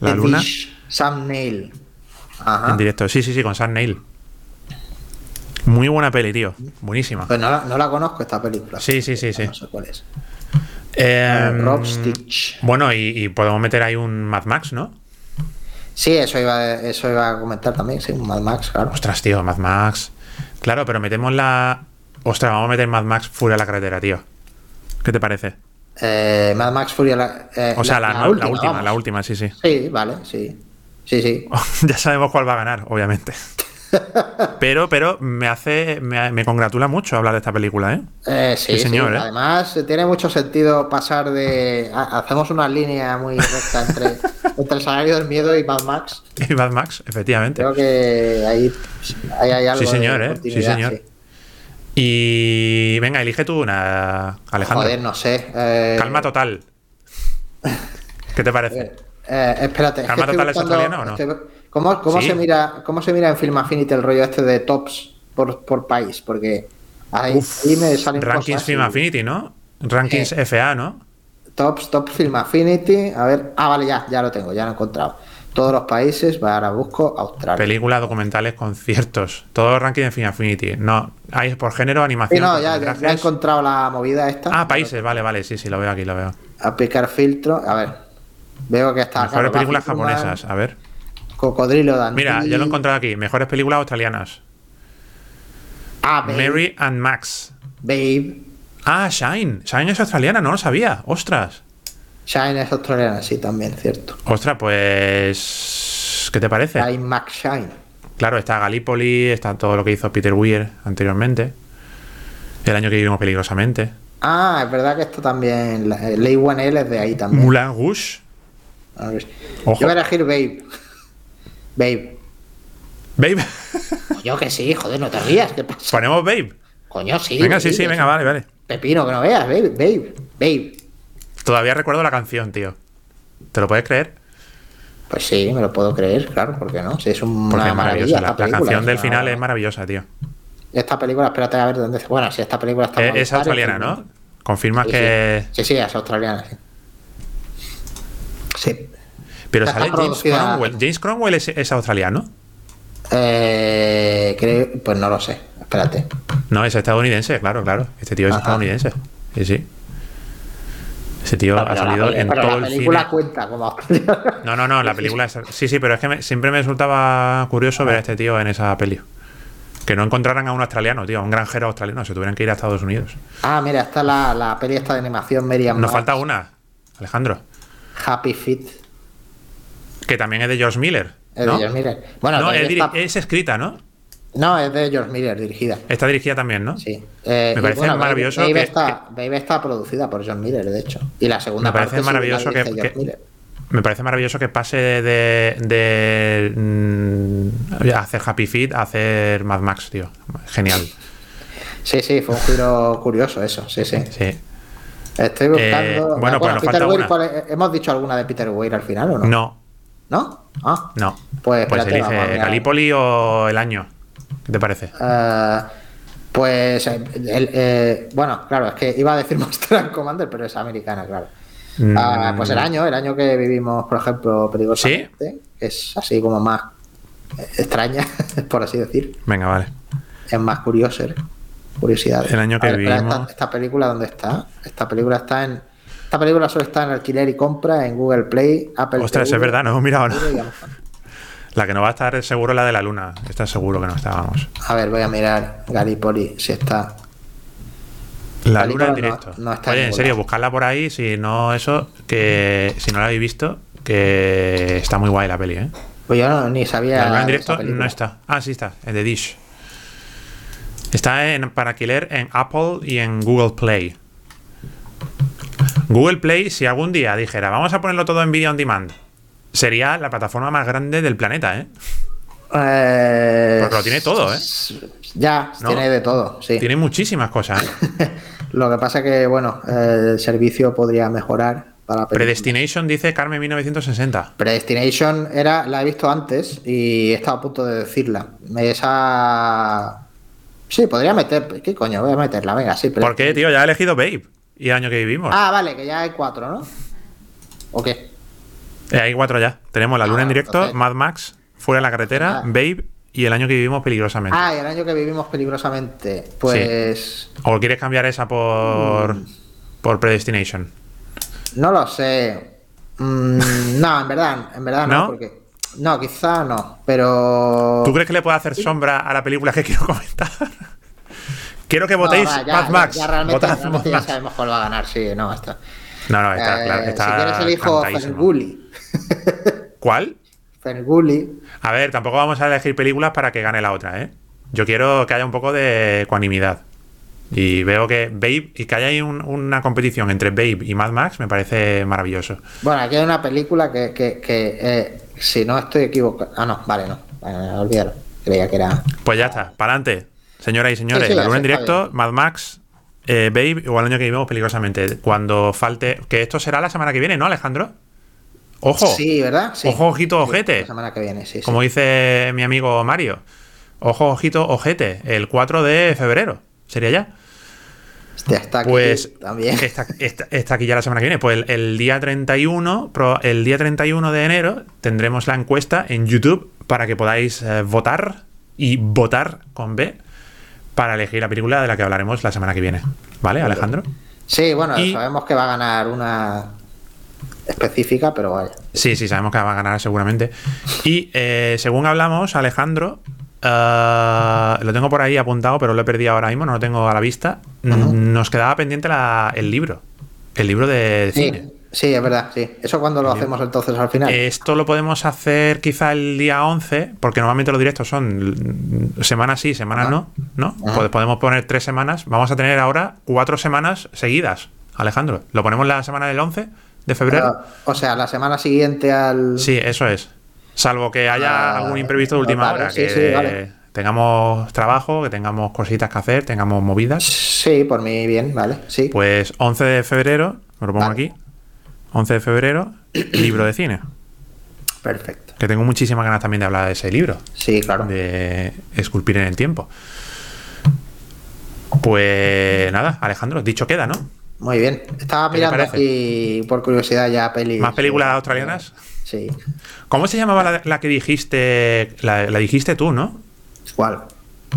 La luna. Sam Neill. Ajá. En directo, sí, sí, sí, con Sam Neill. Muy buena peli, tío. Buenísima. Pues no, no la conozco esta película. Sí, sí, sí, sí. No sé cuál es. Rob Stitch. Bueno, y, podemos meter ahí un Mad Max, ¿no? Sí, eso iba, eso iba a comentar también, sí, un Mad Max, claro. Ostras, tío, Mad Max. Claro, pero metemos la. Ostras, vamos a meter Mad Max fuera de la carretera, tío. ¿Qué te parece? Eh, Mad Max Fury. Eh, o sea, la, última, la última, sí, sí. Sí, vale, sí. Sí, sí. ya sabemos cuál va a ganar, obviamente. pero, pero me hace, me, congratula mucho hablar de esta película, ¿eh? eh sí, señor. ¿eh? Además, tiene mucho sentido pasar de. hacemos una línea muy recta entre, entre el salario del miedo y Mad Max. Y Mad Max, efectivamente. Creo que ahí, hay algo. Sí, señor, ¿eh? Sí, señor. Y venga, elige tú una, Alejandro. Joder, no sé. Eh, Calma total. ¿Qué te parece? Eh, espérate. ¿Calma total es australiano o no? ¿Cómo, se mira, ¿Cómo se mira en Film Affinity el rollo este de tops por, por país? Porque ahí, me salen Rankings Film Affinity, ¿no? Rankings eh, FA, ¿no? Tops, Top Film Affinity. A ver. Ah, vale, ya, ya lo tengo, ya lo he encontrado. Todos los países, ahora busco Australia. Películas, documentales, conciertos. Todos los rankings de Film Affinity. No, hay por género, animación. no, ya, he encontrado la movida esta. Ah, países, vale, vale, sí, sí, lo veo aquí, lo veo. Aplicar filtro. A ver. Veo que está. Mejores películas japonesas, a ver. Cocodrilo Dan. Mira, ya lo he encontrado aquí. Mejores películas australianas. Ah, Mary and Max. Babe. Ah, Shine. Shine es australiana, no lo sabía. Ostras. Shine es australiana, sí, también, cierto. Ostras, pues. ¿Qué te parece? Shine Max Shine. Claro, está Gallipoli, está todo lo que hizo Peter Weir anteriormente. El año que vivimos peligrosamente. Ah, es verdad que esto también. Ley One L es de ahí también. Mulan Rouge. Yo voy a elegir Babe. Babe. Babe. Yo que sí, joder, no te rías. ¿Qué pasa? Ponemos Babe. Coño, sí. Venga, sí, sí, venga, vale, vale. Pepino, que no veas, Babe, Babe, Babe. Todavía recuerdo la canción, tío. ¿Te lo puedes creer? Pues sí, me lo puedo creer, claro, ¿por qué no? Si es una maravilla. La, canción del final es maravillosa, tío. Esta película, espérate a ver dónde. Bueno, si esta película está. Es, es australiana, ¿no? Confirmas que. Sí. sí, es australiana, sí. Sí. Pero sale James Cromwell. ¿James Cromwell es, australiano? Eh, creo, pues no lo sé. Espérate. No, es estadounidense, claro, claro. Este tío es estadounidense. Sí, sí. Ese tío ha salido en todo la película cuenta como No, no, no, la película es... Sí, sí, pero es que siempre me resultaba curioso ver a este tío en esa peli. Que no encontraran a un australiano, tío, a un granjero australiano, se tuvieran que ir a Estados Unidos. Ah, mira, está la, la peli esta de animación Miriam. Nos falta una, Alejandro. Happy Feet. Que también es de George Miller. Es de George Miller. Bueno, no, es, escrita, ¿no? No, es de George Miller, dirigida. Está dirigida también, ¿no? Sí. Eh, me parece maravilloso. Babe, está, está, producida por George Miller, de hecho. Y la segunda me parece maravilloso que, me parece maravilloso que pase de, de, mm, hacer Happy Feet a hacer Mad Max, tío. Genial. Sí, sí, fue un giro curioso eso, sí, sí. Sí. Estoy buscando. Eh, bueno, pues Peter Weir, ¿hemos dicho alguna de Peter Weir al final o no? No. ¿No? Ah. No. Pues, pues elige Calipoli o el año. ¿Qué te parece? Uh, pues, eh, bueno, claro, es que iba a decir Monster Commander, pero es americana, claro. Uh, pues el año, el año que vivimos, por ejemplo, peligrosamente, ¿Sí? es así como más extraña, por así decir. Venga, vale. Es más curioso, ¿eh? curiosidades. El año que vivimos. Esta, película, ¿dónde está? Esta película está en. Esta película solo está en alquiler y compra en Google Play, Apple Ostras, es verdad, no hemos mirado La que no va a estar seguro es la de la luna. Está seguro que no está, vamos. A ver, voy a mirar Gallipoli si está. La luna en directo. Oye, en, serio, buscarla por ahí, si no eso, que si no la habéis visto, que está muy guay la peli, ¿eh? Pues yo ni sabía. La luna en directo no está. Ah, sí está, en The Dish. Está en, para alquiler en Apple y en Google Play. Google Play, si algún día dijera, vamos a ponerlo todo en video on demand, sería la plataforma más grande del planeta, ¿eh? eh Porque lo tiene todo, ¿eh? Ya, tiene de todo, sí. Tiene muchísimas cosas. ¿eh? lo que pasa que, bueno, el servicio podría mejorar para Predestination dice Carmen 1960. Predestination era, la he visto antes y he estado a punto de decirla. Esa Sí, podría meter. ¿Qué coño? Voy a meterla, venga, sí. ¿Por qué, tío? Ya he elegido Babe. Y el año que vivimos. Ah, vale, que ya hay cuatro, ¿no? ¿O qué? Eh, hay cuatro ya. Tenemos La Luna en ah, directo, Mad Max, Fuera de la carretera, ah. Babe y el año que vivimos peligrosamente. Ah, y el año que vivimos peligrosamente. Pues. ¿O quieres cambiar esa por. Mm. por Predestination? No lo sé. Mm, no, en verdad, en verdad no, porque no, quizá no, pero. ¿Tú crees que le puede hacer sombra a la película que quiero comentar? Quiero que votéis Mad Max. Ya, realmente, ya, sabemos cuál va a ganar, sí, no, está. No, no, está, claro, está Si quieres elijo Ferguli. ¿Cuál? Ferguli. A ver, tampoco vamos a elegir películas para que gane la otra, ¿eh? Yo quiero que haya un poco de ecuanimidad. Y veo que Babe, y que haya una competición entre Babe y Mad Max me parece maravilloso. Bueno, aquí hay una película que, que, eh, si no estoy equivocado. Ah, no, vale, no. olvídalo. Creía que era. Pues ya está, para adelante. Señoras y señores, la luna en directo, Mad Max, eh, Babe, o el año que vivimos peligrosamente. Cuando falte. Que esto será la semana que viene, ¿no, Alejandro? Ojo. Sí, ¿verdad? Ojo, ojito, ojete. la semana que viene, sí. Como dice mi amigo Mario. Ojo, ojito, ojete. El 4 de febrero. ¿Sería ya? Ya está aquí pues también. Está, aquí ya la semana que viene. Pues el, día 31, el día 31 de enero tendremos la encuesta en YouTube para que podáis eh, votar y votar con B para elegir la película de la que hablaremos la semana que viene. ¿Vale, Alejandro? Sí, bueno, sabemos que va a ganar una específica, pero vaya. Sí, sí, sabemos que va a ganar seguramente. Y eh, según hablamos, Alejandro, eh, lo tengo por ahí apuntado, pero lo he perdido ahora mismo, no lo tengo a la vista. Nos quedaba pendiente el libro, el libro de, cine. Sí, es verdad, sí. ¿Eso cuando lo hacemos entonces al final? Esto lo podemos hacer quizá el día 11, porque normalmente los directos son semanas sí, semanas no, ¿no? Podemos poner tres semanas. Vamos a tener ahora cuatro semanas seguidas, Alejandro. ¿Lo ponemos la semana del 11 de febrero? Ah, o sea, la semana siguiente al... Sí, eso es. Salvo que haya ah, algún imprevisto de última hora, que tengamos trabajo, que tengamos cositas que hacer, tengamos movidas. Sí, por mí bien, vale, sí. Pues 11 de febrero, me lo pongo aquí, 11 de febrero, libro de cine. Perfecto. Que tengo muchísimas ganas también de hablar de ese libro. Sí, claro. De esculpir en el tiempo. Pues nada, Alejandro, dicho queda, ¿no? Muy bien. Estaba mirando aquí por curiosidad ya pelis. ¿Más películas australianas? Sí. ¿Cómo se llamaba la, que dijiste? La, dijiste tú, ¿no? ¿Cuál?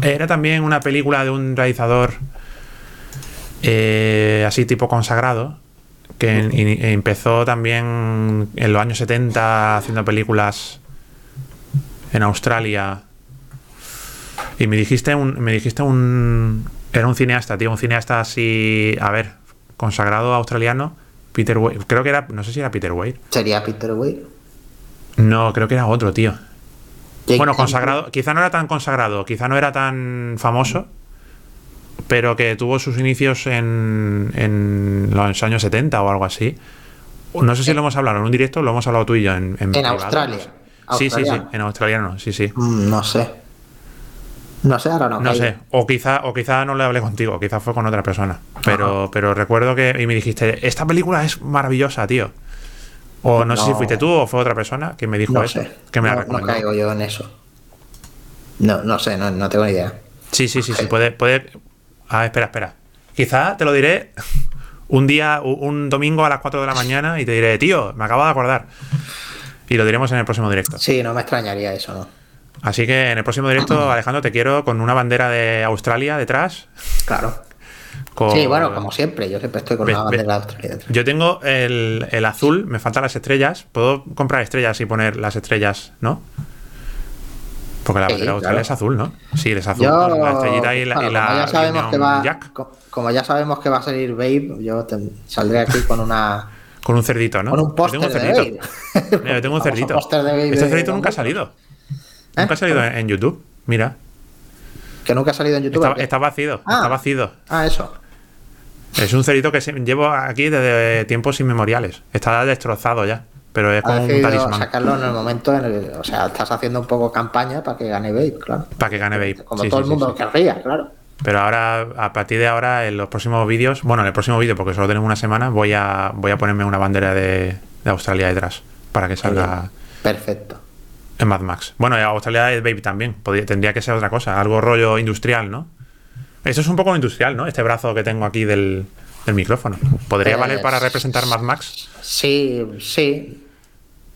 Era también una película de un realizador eh, así tipo consagrado, que empezó también en los años 70 haciendo películas en Australia. Y me dijiste un, me dijiste un, era un cineasta, tío, un cineasta así, a ver, consagrado australiano, Peter Wade, creo que era, no sé si era Peter Wade. ¿Sería Peter Wade? No, creo que era otro, tío. Bueno, consagrado, quizá no era tan consagrado, quizá no era tan famoso, pero que tuvo sus inicios en, en los años 70 o algo así. No sé si lo hemos hablado en un directo, lo hemos hablado tú y yo en, en, Australia. Sí, sí, sí, en australiano, sí, sí. Mm, no sé. No sé, ahora no. No sé, o quizá, o quizá no le hablé contigo, quizá fue con otra persona. Pero, pero recuerdo que y me dijiste, esta película es maravillosa, tío. O no, sé si fuiste tú o fue otra persona que me dijo eso. Que me no, no caigo yo en eso. No, no sé, no, tengo ni idea. Sí, sí, sí, sí, puede, puede. Ah, espera, espera. Quizá te lo diré un día, un domingo a las 4 de la mañana y te diré, tío, me acabo de acordar. Y lo diremos en el próximo directo. Sí, no me extrañaría eso, ¿no? Así que en el próximo directo, Alejandro, te quiero con una bandera de Australia detrás. Claro. Sí, bueno, como siempre, yo siempre estoy con una bandera de Australia detrás. Yo tengo el, el, azul, me faltan las estrellas. Puedo comprar estrellas y poner las estrellas, ¿no? Porque la bandera de Australia es azul, ¿no? Sí, es azul. la estrellita y la, como ya sabemos que va, Como ya sabemos que va a salir Babe, yo saldré aquí con una. Con un cerdito, ¿no? Con un póster de Babe. Mira, yo tengo un cerdito. este cerdito nunca ha salido. ¿Eh? Nunca ha salido en YouTube. Mira. Que nunca ha salido en YouTube. Está, vacío. Ah. está vacío. Ah, eso. Es un cerito que llevo aquí desde tiempos inmemoriales. Está destrozado ya. Pero es como un talismán. sacarlo en el momento en el O sea, estás haciendo un poco campaña para que gane Babe, claro. Para que gane Babe. Como todo el mundo que querría, claro. Pero ahora, a partir de ahora, en los próximos vídeos, bueno, en el próximo vídeo, porque solo tenemos una semana, voy a, voy a ponerme una bandera de, de Australia detrás. Para que salga. Perfecto. En Mad Max. Bueno, Australia es Baby también. tendría que ser otra cosa. Algo rollo industrial, ¿no? Eso es un poco industrial, ¿no? Este brazo que tengo aquí del, micrófono. ¿Podría pues valer para representar Mad Max? Sí, sí.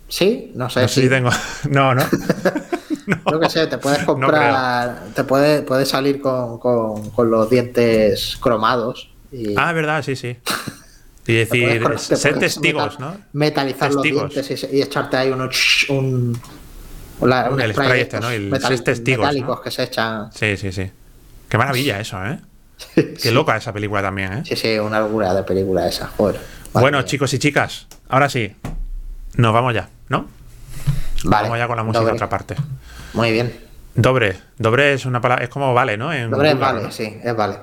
Sí, no sé. si tengo. No, no. Yo qué sé, te puedes comprar. te puede, puedes salir con, los dientes cromados. Y... Ah, verdad, sí, sí. Y decir, ser testigos, ¿no? Metalizar los dientes y, echarte ahí un, un, el spray, este, ¿no? El testigos. Metálicos que se echan. Sí, sí, sí. Qué maravilla eso, ¿eh? Qué loca esa película también, ¿eh? Sí, sí, una locura de película esa, joder. bueno, chicos y chicas, ahora sí, nos vamos ya, ¿no? Vale. Vamos ya con la música de otra parte. Muy bien. Dobre. Dobre es una palabra, es como vale, ¿no? Dobre es vale, sí, es vale.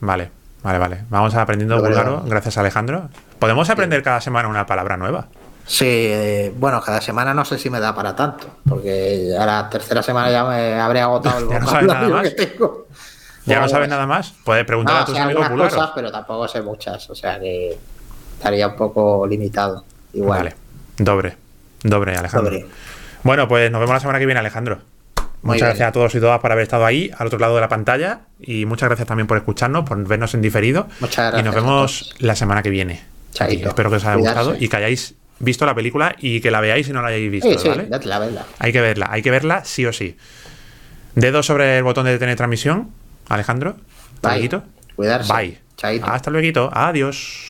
Vale, vale, vale. Vamos aprendiendo búlgaro, gracias a Alejandro. ¿Podemos aprender cada semana una palabra nueva? Sí, eh, bueno, cada semana no sé si me da para tanto, porque a la tercera semana ya me habré agotado el vocabulario que tengo. ¿Ya no sabes nada más? Puedes preguntar a tus amigos búlgaros. cosas, pero tampoco sé muchas, o sea que estaría un poco limitado. Igual. Vale, dobre, dobre, Alejandro. Bueno, pues nos vemos la semana que viene, Alejandro. muchas gracias a todos y todas por haber estado ahí, al otro lado de la pantalla. Y muchas gracias también por escucharnos, por vernos en diferido. Muchas gracias. Y nos vemos la semana que viene. Espero que os haya gustado y que hayáis visto la película y que la veáis si no la hayáis visto. Sí, ¿vale? la verla. Hay que verla, hay que verla sí o sí. Dedo sobre el botón de detener transmisión, Alejandro. Bye. Cuidarse. Bye. Hasta luego. Adiós.